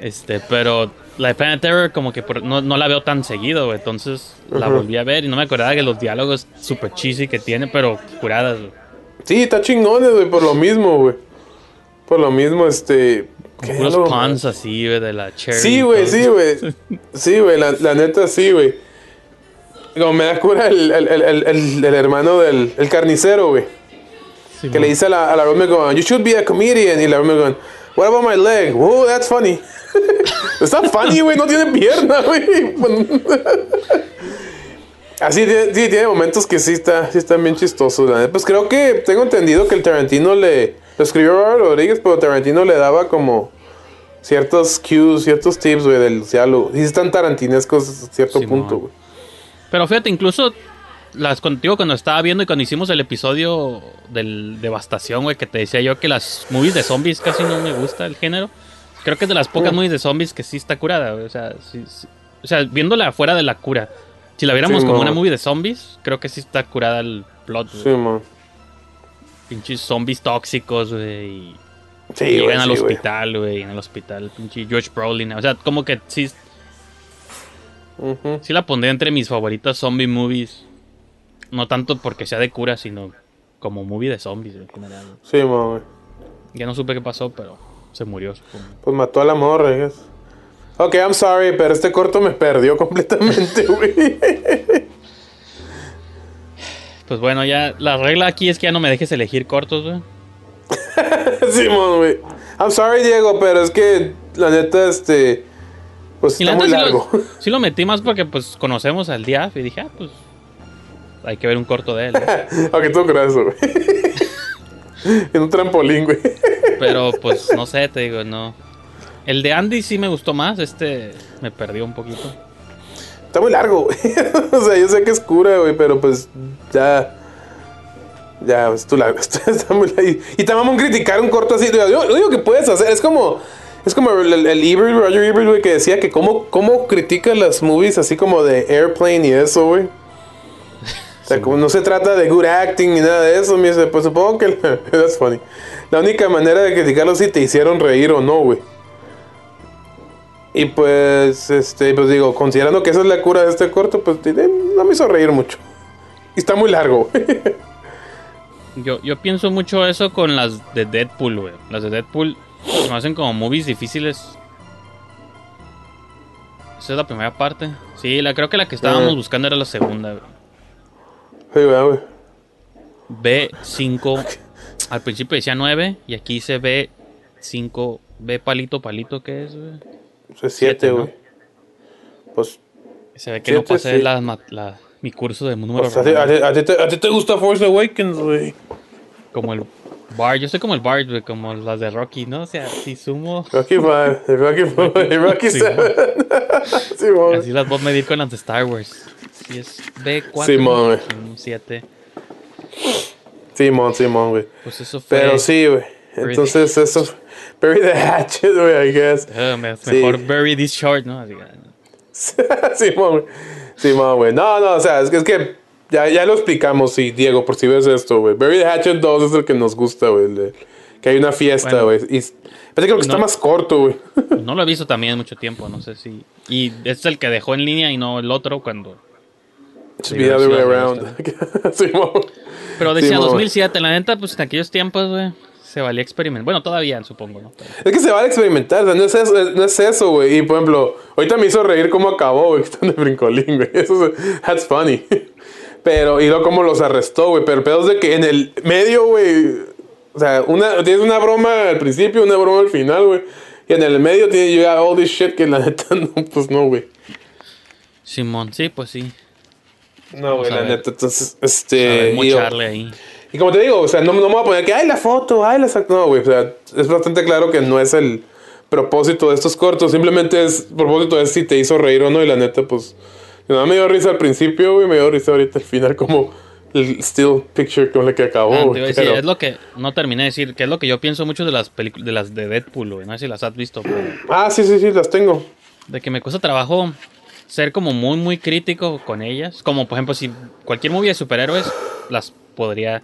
Este, pero la de Planet Terror como que por- no, no la veo tan seguido, güey. Entonces la volví a ver y no me acordaba que los diálogos super cheesy que tiene, pero curadas, güey. Sí, está chingones, güey, por lo mismo, güey. Por lo mismo, este. ¿qué Puros diálogo? puns así, güey, de la cherry. Sí, güey, sí, güey. Sí, güey, la, la neta, sí, güey. Como me da cura el, el, el, el, hermano del el carnicero, güey. Que le dice a la, a la you should be a comedian. Y la McGowan, what about my leg? Oh, that's funny. Está funny, güey, no tiene pierna, güey. Así, sí, tiene momentos que sí, está, sí están bien chistosos. Pues creo que tengo entendido que el Tarantino le... Lo escribió Robert Rodríguez, pero Tarantino le daba como ciertos cues, ciertos tips, güey, del diálogo. Y sí están tarantinescos a cierto punto, güey. Pero fíjate, incluso las contigo cuando estaba viendo y cuando hicimos el episodio del Devastación, güey, que te decía yo que las movies de zombies casi no me gusta el género. Creo que es de las pocas movies de zombies que sí está curada, güey. O sea, sí- sí- o sea, viéndola afuera de la cura. Si la viéramos como una movie de zombies, creo que sí está curada el plot, güey. Sí, man. Pinches zombies tóxicos, güey. Sí, llegan al hospital, güey. En el hospital, pinche George Brolin. O sea, como que sí, Sí la pondría entre mis favoritas zombie movies. No tanto porque sea de cura, sino como movie de zombies en general. Sí, güey. Ya no supe qué pasó, pero se murió, supongo. Pues mató a la morra, guess. Ok, I'm sorry, pero este corto me perdió completamente, güey. Pues bueno, ya la regla aquí es que ya no me dejes elegir cortos, güey. Simón, güey. I'm sorry, Diego, pero es que la neta, este. Pues Y la está muy sí largo. lo, sí lo metí más porque pues conocemos al Diaf y dije, ah, pues hay que ver un corto de él. Aunque todo graso, güey. en un trampolín, güey. Pero pues no sé, te digo, no. El de Andy sí me gustó más, este me perdió un poquito. Está muy largo, güey. o sea, yo sé que es cura, güey, pero pues ya. Ya, es tu largo. Está muy largo. Y, y te vamos a criticar un corto así. Yo, yo digo que puedes hacer. Es como. Es como el, el, Ebert, Roger Ebert, güey, que decía que cómo, cómo critica las movies así como de Airplane y eso, güey. O sea, como no se trata de good acting ni nada de eso, me dice, pues supongo que that's funny. La única manera de criticarlo es si te hicieron reír o no, güey. Y pues, este, pues digo, considerando que esa es la cura de este corto, pues no me hizo reír mucho. Y está muy largo. Yo, yo pienso mucho eso con las de Deadpool, güey. Las de Deadpool se me hacen como movies difíciles. Esa es la primera parte. Sí, la, creo que la que estábamos Ah. buscando era la segunda. Sí, güey, güey. B5. Al principio decía 9 y aquí dice B5. B palito, palito, ¿qué es, güey? Es Siete, siete, ¿no? güey. Pues, Se ve que no Siete, pasé sí. la, mi curso de números pues, a, ti, a ti- a ti te, a ti te gusta Force Awakens, güey. Como el Bard. Yo soy como el Bard, güey, como las de Rocky, ¿no? O sea, si sumo. Rocky 5, Rocky 5, Rocky Sí, 7. sí. Así las voy a medir con las de Star Wars. Si es B4, Simón, güey. 7. Simón, Simón, güey. Pues eso fue. Pero sí, güey. Entonces, eso. Bury the hatchet, güey, I guess. Ah, me- Sí. mejor bury this short, ¿no? Así que, Simón, güey. Simón, güey. No, no, o sea, es que, es que ya, ya lo explicamos, sí, Diego, por si ves esto, güey. Bury the Hatchet 2 es el que nos gusta, güey. Que hay una fiesta, Bueno. güey. Y parece que creo que está No. más corto, güey. No lo he visto también mucho tiempo, no sé si. Y este es el que dejó en línea y no el otro cuando. Just be the other way around. Simón. Pero decía Simón. 2007, la neta, pues en aquellos tiempos, güey. se valía experimentar. Bueno, todavía supongo, ¿no? Pero- Es que se va a experimentar, o sea, no es eso, no es eso, güey. Y por ejemplo, ahorita me hizo reír cómo acabó, güey, están de brincolín, güey. Eso es, that's funny. Pero, y luego cómo los arrestó, güey. Pero el pedo es de que en el medio, güey. O sea, una, tienes una broma al principio, una broma al final, güey. Y en el medio tiene got all this shit que la neta no, pues no, güey. Simón, sí, pues sí. No, güey, la ver. neta. Entonces, este. mocharle ahí. Y como te digo, o sea, no, no me voy a poner que, ay, la foto, ay, la sac-". No, güey, o sea, es bastante claro que no es el propósito de estos cortos. Simplemente es, propósito es si te hizo reír o no. Y la neta, pues, me dio risa al principio, güey, me dio risa ahorita al final, como el still picture con el que acabó, Ah, güey. decir, pero- es lo que no terminé de decir, que es lo que yo pienso mucho de las películas de las de Deadpool, güey. No sé si las has visto, pero Ah, sí, sí, sí, las tengo. de que me cuesta trabajo ser como muy muy crítico con ellas, como por ejemplo si cualquier movie de superhéroes las podría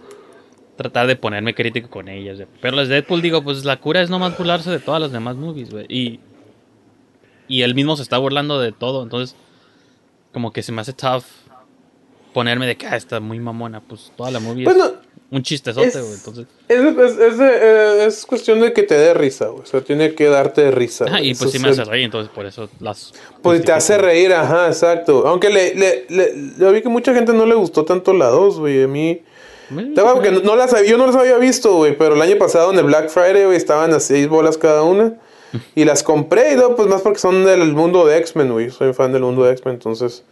tratar de ponerme crítico con ellas, güey. pero las de Deadpool digo, pues la cura es nomás burlarse de todas las demás movies, güey, y y él mismo se está burlando de todo, entonces como que se me hace tough ponerme de que ah, está muy mamona, pues toda la movie Bueno, es un chistezote, güey, entonces Es, es, es, eh, es cuestión de que te dé risa, güey. O sea, tiene que darte risa. Güey. y pues sí me hace reír, entonces por eso las... Pues te hace reír, ajá, exacto. Aunque le, le, le- yo vi que mucha gente no le gustó tanto la 2, güey. A mí. Que no, no las, yo no las había visto, güey. Pero el año pasado en el Black Friday, güey, estaban a 6 bolas cada una. Y las compré, y luego, pues más porque son del mundo de X-Men, güey. Soy fan del mundo de X-Men, entonces.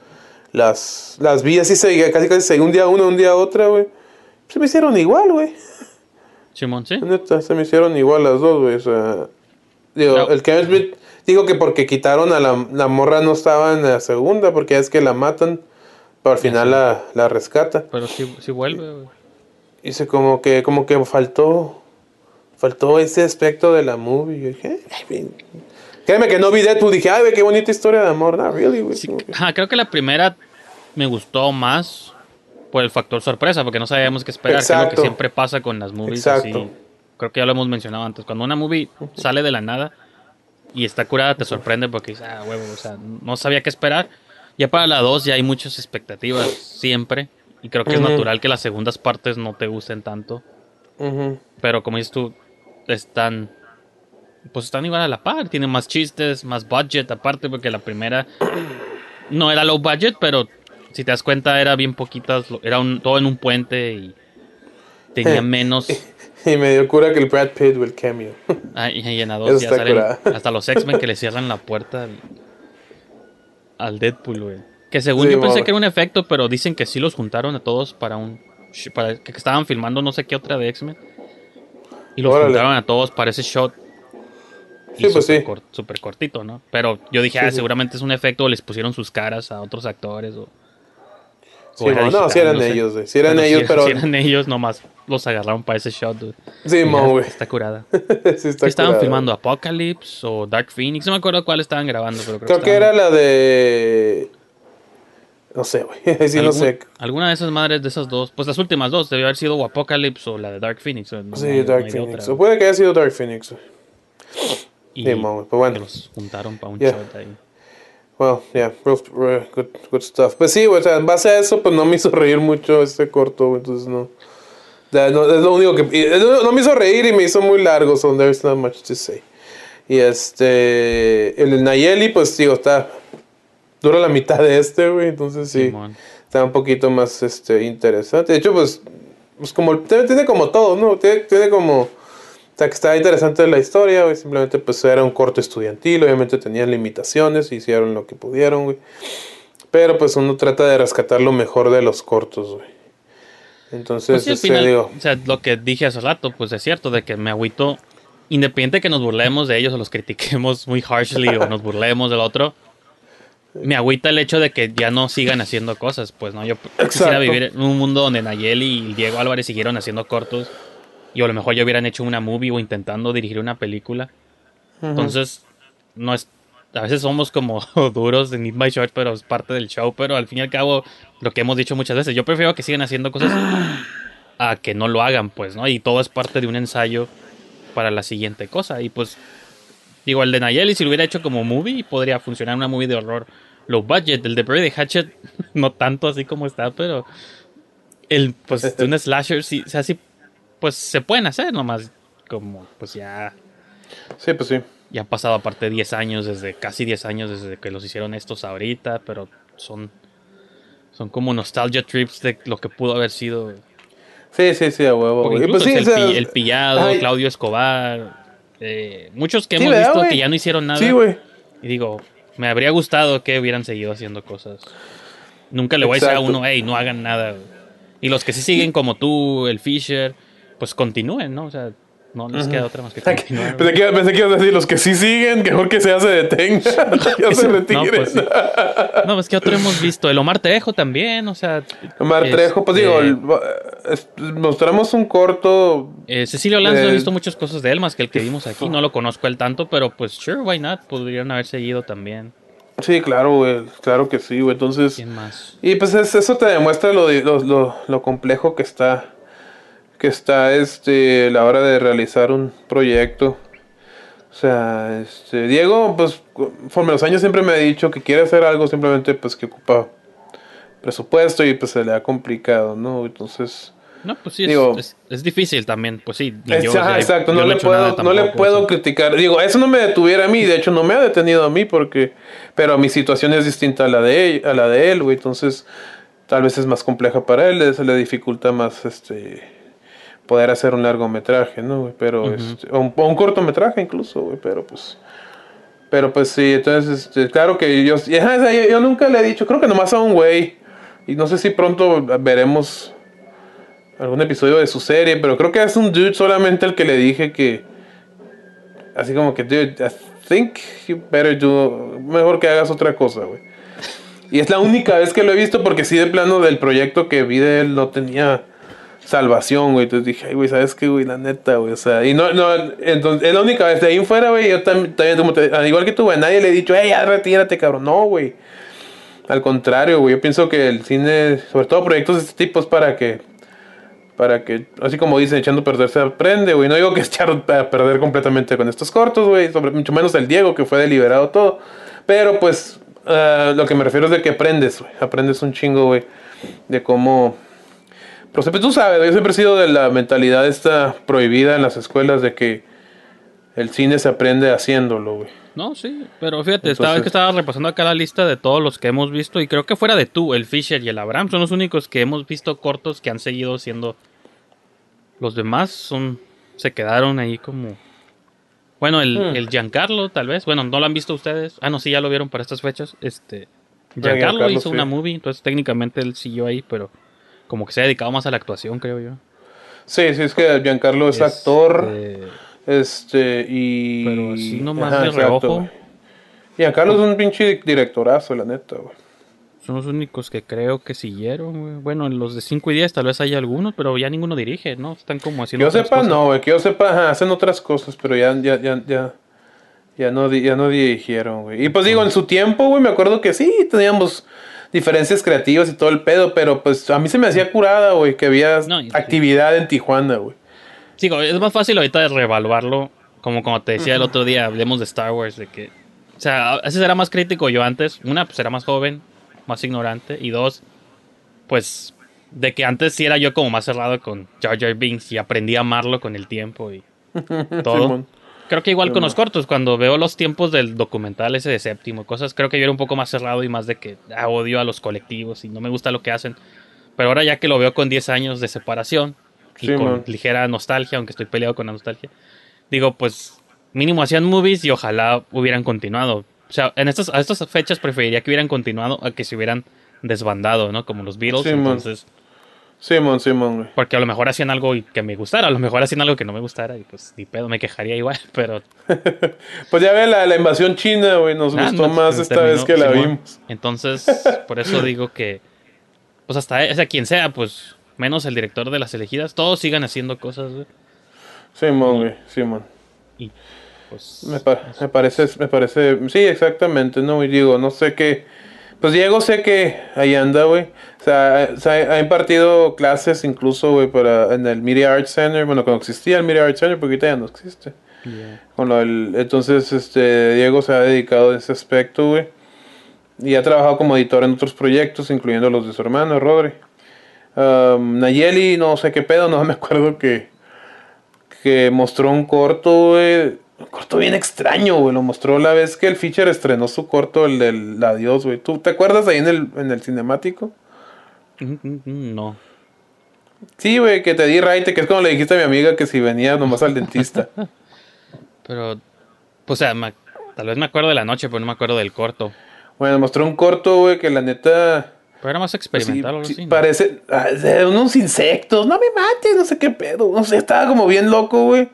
Las, las vi así, seguía- casi casi seguí un día una, un día otra, güey. Se me hicieron igual, güey. Simón, sí. Se me hicieron igual las dos, güey. O sea, digo, No. el Kevin Smith, digo que porque quitaron a la, la morra no estaba en la segunda, porque es que la matan, pero al final la, la rescata. Pero sí, sí vuelve, güey. Dice como que, como que faltó, faltó ese aspecto de la movie. Yo dije, ay, bien. Créeme que no vi Deadpool, dije, ay, qué bonita historia de amor. No, really, güey. Sí, creo que la primera me gustó más por el factor sorpresa, porque no sabíamos qué esperar, que es lo que siempre pasa con las movies Exacto. así. Creo que ya lo hemos mencionado antes. Cuando una movie sale de la nada y está curada, te sorprende porque dices, ah, huevo, o sea, no sabía qué esperar. Ya para la 2 ya hay muchas expectativas siempre. Y creo que es natural que las segundas partes no te gusten tanto. Pero como dices tú, están. Pues están igual a la par. Tienen más chistes, más budget aparte, porque la primera no era low budget, pero si te das cuenta era bien poquitas. Era un, todo en un puente y tenía menos. Y me dio cura que el Brad Pitt, el cameo. Ah, y en la dos ya salen hasta los X-Men que le cierran la puerta al, al Deadpool, güey. Que según Sí, yo pensé que era un efecto, pero dicen que sí los juntaron a todos para un. Para, que estaban filmando no sé qué otra de X-Men. Y los Órale. juntaron a todos para ese shot. Sí, pues sí. cor- súper cortito, ¿no? Pero yo dije, Sí, ah, sí. seguramente es un efecto, o les pusieron sus caras a otros actores. O, Sí, mo- no, sí eran ellos, güey. Sí eran ellos, pero- sí eran ellos, nomás los agarraron para ese shot, güey. Sí, mo, güey. Está curada. sí, está estaban curado. filmando Apocalypse o Dark Phoenix. No me acuerdo cuál estaban grabando, pero creo, Creo que estaban- era la de. No sé, güey. Sí, no algún- sé. Alguna de esas madres de esas dos. Pues las últimas dos. Debió haber sido o Apocalypse o la de Dark Phoenix. no- Sí, no hay- no Dark Phoenix. otra. O puede que haya sido Dark Phoenix. Y Sí, pues bueno. que los juntaron para un Yeah. shot ahí. Well, yeah, real- real good, good stuff. Pues sí, o sea, en base a eso, pues no me hizo reír mucho este corto, entonces no. Es lo único que. eh, No, no me hizo reír y me hizo muy largo, so there's not much to say. Y este. El Nayeli, pues digo, está. Dura la mitad de este, güey, entonces sí. Simón. está un poquito más este, interesante. De hecho, pues, pues como tiene, como todo, ¿no? Tiene, tiene como... O sea, que está interesante la historia, güey. Simplemente, pues, era un corto estudiantil. Obviamente tenían limitaciones. Hicieron lo que pudieron, güey. Pero, pues, uno trata de rescatar lo mejor de los cortos, güey. Entonces, Pues sí, al este, final, digo... o sea, lo que dije hace rato, pues es cierto, de que me agüito, independiente de que nos burlemos de ellos o los critiquemos muy harshly o nos burlemos del otro, me agüita el hecho de que ya no sigan haciendo cosas, pues no, yo quisiera vivir en un mundo donde Nayeli y Diego Álvarez siguieron haciendo cortos y a lo mejor ya hubieran hecho una movie o intentando dirigir una película. Entonces, no es a veces somos como duros en Need My Short, pero es parte del show. Pero al fin y al cabo, lo que hemos dicho muchas veces, yo prefiero que sigan haciendo cosas a que no lo hagan, pues, ¿no? Y todo es parte de un ensayo para la siguiente cosa. Y pues, digo, el de Nayeli, si lo hubiera hecho como movie, podría funcionar una movie de horror low budget. El de Brady Hatchet, no tanto así como está, pero el, pues, de un slasher, sí, o sea, sí, pues se pueden hacer nomás. como pues ya, Sí, pues sí. ya han pasado aparte 10 años, desde casi 10 años desde que los hicieron estos ahorita, pero son, son como nostalgia trips de lo que pudo haber sido. Sí, sí, sí, a huevo. Pues sí, el, o sea, pi- el pillado, ay, Claudio Escobar, eh, muchos que Sí, hemos ¿verdad, visto que ya no hicieron nada. Sí, güey. Y digo, me habría gustado que hubieran seguido haciendo cosas. Nunca le voy a decir a uno, hey, no hagan nada. güey". Y los que sí siguen como tú, el Fisher, pues continúen, ¿no? O sea, no les queda otra más que continuar. Pensé que, pensé que ibas a decir los que sí siguen, mejor que sea se detenga, ya se retire. No, pues sí. No, pues que otro hemos visto. El Omar Trejo también, o sea. Omar Trejo, pues este, digo, es- mostramos un corto. eh, Cecilio Lanz no he eh, visto muchas cosas de él más que el que vimos aquí. No lo conozco el tanto, pero pues sure, why not? Podrían haber seguido también. Sí, claro, güey, claro que sí, güey. Entonces, ¿Quién más? y pues es- eso te demuestra lo, lo, lo- lo complejo que está, que está, este, la hora de realizar un proyecto. O sea, este, Diego, pues, conforme los años siempre me ha dicho que quiere hacer algo, simplemente, pues, que ocupa presupuesto y pues se le ha complicado, ¿no? Entonces, No, pues sí, es, Digo- es, es difícil también. Pues sí. yo, exacto, yo no he le puedo, no le puedo criticar. Digo, eso no me detuviera a mí, de hecho no me ha detenido a mí porque, pero mi situación es distinta a la de él, a la de él, güey, entonces tal vez es más compleja para él, se le dificulta más, este, poder hacer un largometraje, ¿no? güey? Pero, este, o un, o un cortometraje incluso, güey, pero pues, pero pues sí, entonces, este, claro que yo, yo nunca le he dicho, creo que nomás a un güey, y no sé si pronto veremos algún episodio de su serie, pero creo que es un dude solamente el que le dije que así como que dude, I think you better do mejor que hagas otra cosa, güey. Y es la única vez que lo he visto porque sí de plano del proyecto que vi de él no tenía salvación, güey. Entonces dije, ay, güey, ¿sabes qué, güey? La neta, güey. O sea, y no, no, entonces es la única vez de ahí fuera, güey. Yo tam- también, como te- al igual que tú, güey, nadie le he dicho, hey, ya retírate, cabrón. No, güey. Al contrario, güey. Yo pienso que el cine, sobre todo proyectos de este tipo, es para que para que, así como dicen, echando a perder se aprende, güey. No digo que echar a perder completamente con estos cortos, güey. Sobre mucho menos el Diego, que fue deliberado todo. Pero pues, ah, lo que me refiero es de que aprendes, güey. Aprendes un chingo, güey. De cómo. Pero siempre tú sabes, yo siempre he sido de la mentalidad esta prohibida en las escuelas de que el cine se aprende haciéndolo, güey. No, sí, pero fíjate, estaba, Entonces- es que estaba repasando acá la lista de todos los que hemos visto y creo que fuera de tú, el Fisher y el Abraham son los únicos que hemos visto cortos que han seguido siendo... Los demás son se quedaron ahí como... Bueno, el, Hmm. el Giancarlo tal vez, bueno, no lo han visto ustedes. Ah, no, sí, ya lo vieron para estas fechas. Este Giancarlo Giancarlo, hizo sí. una movie, entonces técnicamente él siguió ahí, pero como que se ha dedicado más a la actuación, creo yo. Sí, sí, es que Giancarlo es Este, actor. Este, y. Pero así nomás Ajá, de exacto, reojo. Giancarlo es un pinche directorazo, la neta, güey. Son los únicos que creo que siguieron, güey. Bueno, en los de 5 y 10 tal vez hay algunos, pero ya ninguno dirige, ¿no? Están como Que haciendo yo otras sepa, cosas. no, güey. Que yo sepa, ajá, hacen otras cosas, pero ya, ya, ya, ya. Ya no, ya no dirigieron, güey. Y pues digo, en su tiempo, güey, me acuerdo que sí, teníamos diferencias creativas y todo el pedo, pero pues a mí se me hacía curada, güey, que había No, actividad en Tijuana, güey. Digo, es más fácil ahorita de reevaluarlo, como como te decía el otro día, hablemos de Star Wars, de que... O sea, a veces era más crítico yo antes. Una, pues era más joven, más ignorante. Y dos, pues de que antes sí era yo como más cerrado con Jar Jar Binks y aprendí a amarlo con el tiempo y todo. Creo que igual con los cortos, cuando veo los tiempos del documental ese de séptimo, cosas, creo que yo era un poco más cerrado y más de que ah, odio a los colectivos y no me gusta lo que hacen. Pero ahora ya que lo veo con 10 años de separación y Sí, con man. ligera nostalgia, aunque estoy peleado con la nostalgia, digo, pues mínimo hacían movies y ojalá hubieran continuado. O sea, en estas, a estas fechas preferiría que hubieran continuado a que se hubieran desbandado, ¿no? Como los Beatles. Sí, man. Simón, Simón, güey. porque a lo mejor hacían algo y que me gustara, a lo mejor hacían algo que no me gustara y pues ni pedo, me quejaría igual, pero Pues ya ve la, la invasión china, güey. Nos Ah, gustó no, más esta terminó, vez que la vimos. Entonces, por eso digo que, pues hasta, o sea, quien sea, pues, menos el director de las elegidas, todos sigan haciendo cosas, güey. Simón, güey. Simón. Y, pues, Me, pa- me parece, me parece, sí, exactamente, ¿no? Y digo, no sé qué, pues Diego sé que ahí anda, güey. O sea, ha impartido clases incluso, güey, para, en el Media Arts Center, bueno, cuando existía el Media Arts Center, porque ahorita ya no existe. Con lo del- entonces, este, Diego se ha dedicado a ese aspecto, güey. Y ha trabajado como editor en otros proyectos, incluyendo los de su hermano, Rodri. Um, Nayeli, no sé qué pedo, no me acuerdo que, que mostró un corto, güey. Un corto bien extraño, güey. Lo mostró la vez que el Feature estrenó su corto, el del Adiós, güey. ¿Tú te acuerdas ahí en el, en el cinemático? Mm, mm, No. Sí, güey, que te di raite, que es como le dijiste a mi amiga que si venía nomás al dentista. Pero, pues, o sea, me- tal vez me acuerdo de la noche, pero no me acuerdo del corto. bueno, mostró un corto, güey, que la neta. Pero era más pues, sí, experimental o algo sí, parece. ah, unos insectos, no me mates, no sé qué pedo. No sé, estaba como bien loco, güey.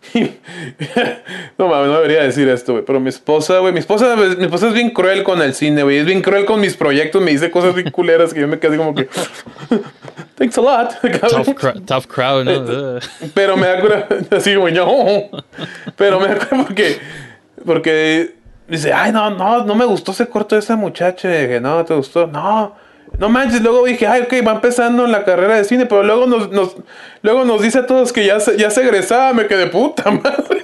no mames, no debería decir esto, güey. Pero mi esposa, güey, mi esposa, mi esposa es bien cruel con el cine, güey. Es bien cruel con mis proyectos. Me dice cosas bien culeras que yo me quedé como que. Thanks a lot. Tough, cra- tough crowd, ¿no? Ugh. Pero me da cura, así güey, yo. Pero me da cura porque, porque dice, ay, no, no, no me gustó ese corto de esa muchacha. Y dije, no, ¿te gustó? No, no manches. Luego dije, ay, ok, va empezando en la carrera de cine, pero luego nos, nos, luego nos dice a todos que ya se, ya se egresaba. Me quedé puta madre.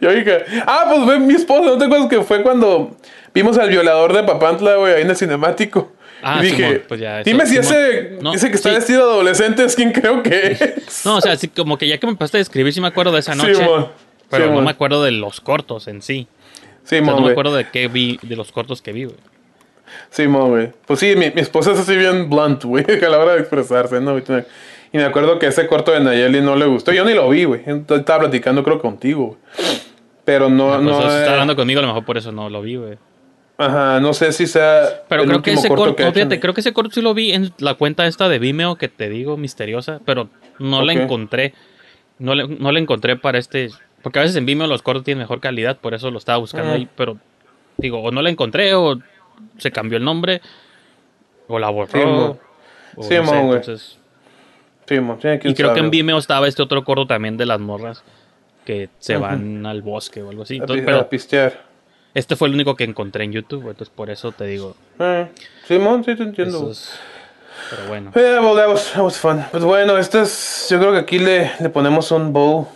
Yo dije, ah, pues ve mi esposa, ¿no te acuerdas que fue cuando vimos al violador de Papantla, güey, ahí en el cinemático? Ah, y dije, Simón, pues ya, eso- dime si Simón. ese, No, ese que está sí. vestido de adolescente es quien creo que es. No, o sea, sí, como que ya que me empezaste a describir, sí me acuerdo de esa noche. Simón, pero no me acuerdo de los cortos en sí. Sí, O sea, no me acuerdo de qué vi, de los cortos que vi, güey. Sí, mo, güey. Pues sí, mi, mi esposa es así bien blunt, güey, a la hora de expresarse, ¿no? Y me acuerdo que ese corto de Nayeli no le gustó. Yo ni lo vi, güey. Estaba platicando, creo, contigo, güey. Pero no, Pues no. eso, si eh, está hablando conmigo, a lo mejor por eso no lo vi, güey. Ajá, no sé si sea. Pero el creo que ese corto corto, que ha no, hecho, fíjate, creo que ese corto sí lo vi en la cuenta esta de Vimeo que te digo, misteriosa, pero no la Ok. encontré. No le, no la encontré para este. Porque a veces en Vimeo los cortos tienen mejor calidad, por eso lo estaba buscando Ah. ahí. Pero digo, o no la encontré, o se cambió el nombre, o la borró. Sí, o Sí, no sé, entonces- Sí, y creo que en. Vimeo estaba este otro corto también de las morras que se van al bosque o algo así. A, Entonces, pi- pero a pistear. este fue el único que encontré en YouTube, entonces por eso te digo. Eh, Simón, sí te entiendo. es- Pero bueno. Yeah, well, that was, that was fun. Pues bueno, este es. Yo creo que aquí le, le ponemos un bow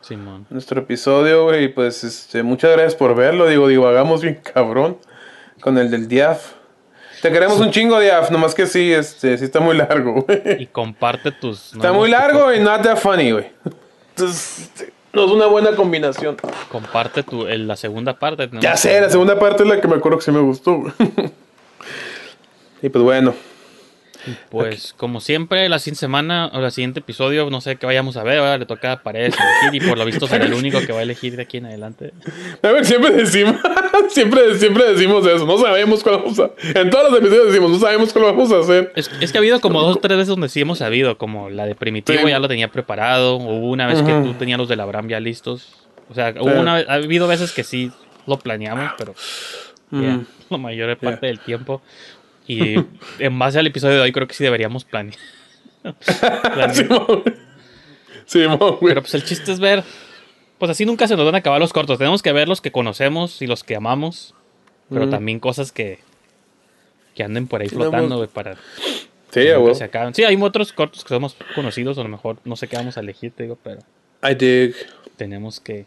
Simón. a nuestro episodio, güey. Y pues, este, muchas gracias por verlo. Digo, digo, hagamos bien cabrón con el del Diaf. Te queremos un chingo, Diaf. Nomás que sí, este, sí está muy largo, Y güey. comparte tus. Está muy largo y not that funny, güey. Entonces, este, no es una buena combinación. Comparte tu, el- la segunda parte. Ya sé, la segunda parte es la que me acuerdo que sí me gustó, güey. Y pues bueno. Pues como siempre, la siguiente semana o la siguiente episodio, no sé qué vayamos a ver, ahora le toca a Paredes elegir y por lo visto será el único que va a elegir de aquí en adelante. A ver, siempre decimos, siempre, siempre decimos eso, no sabemos cuál vamos a... En todos los episodios decimos, no sabemos cuál vamos a hacer. Es, es que ha habido como dos o tres veces donde sí hemos sabido, como la de Primitivo Sí. ya lo tenía preparado, hubo una vez que Ujú. tú tenías los de la Bram ya listos. O sea, hubo Sí. una, ha habido veces que sí lo planeamos, pero Mm. la mayor parte del tiempo. Y en base al episodio de hoy creo que sí deberíamos planear. planear. Simón. Simón, güey. Pero pues el chiste es ver. Pues así nunca se nos van a acabar los cortos. Tenemos que ver los que conocemos y los que amamos. Pero Mm. también cosas que. que anden por ahí flotando, güey, para Sí, que se acaben. Sí, hay otros cortos que somos conocidos, o a lo mejor no sé qué vamos a elegir, te digo, pero I dig. tenemos que.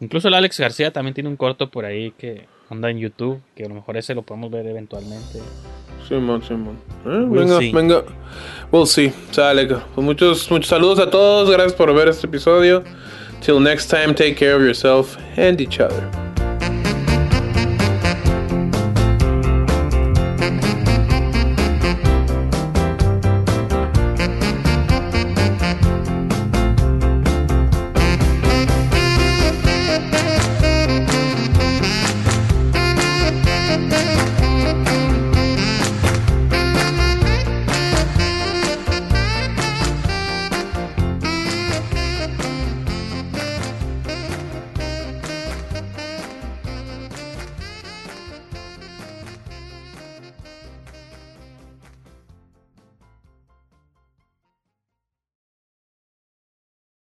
Incluso el Alex García también tiene un corto por ahí que anda en YouTube, que a lo mejor ese lo podemos ver eventualmente. Simón, Simón. Eh, We'll venga, see. venga. We'll see. Sale. Pues muchos, muchos saludos a todos. Gracias por ver este episodio. Till next time, take care of yourself and each other.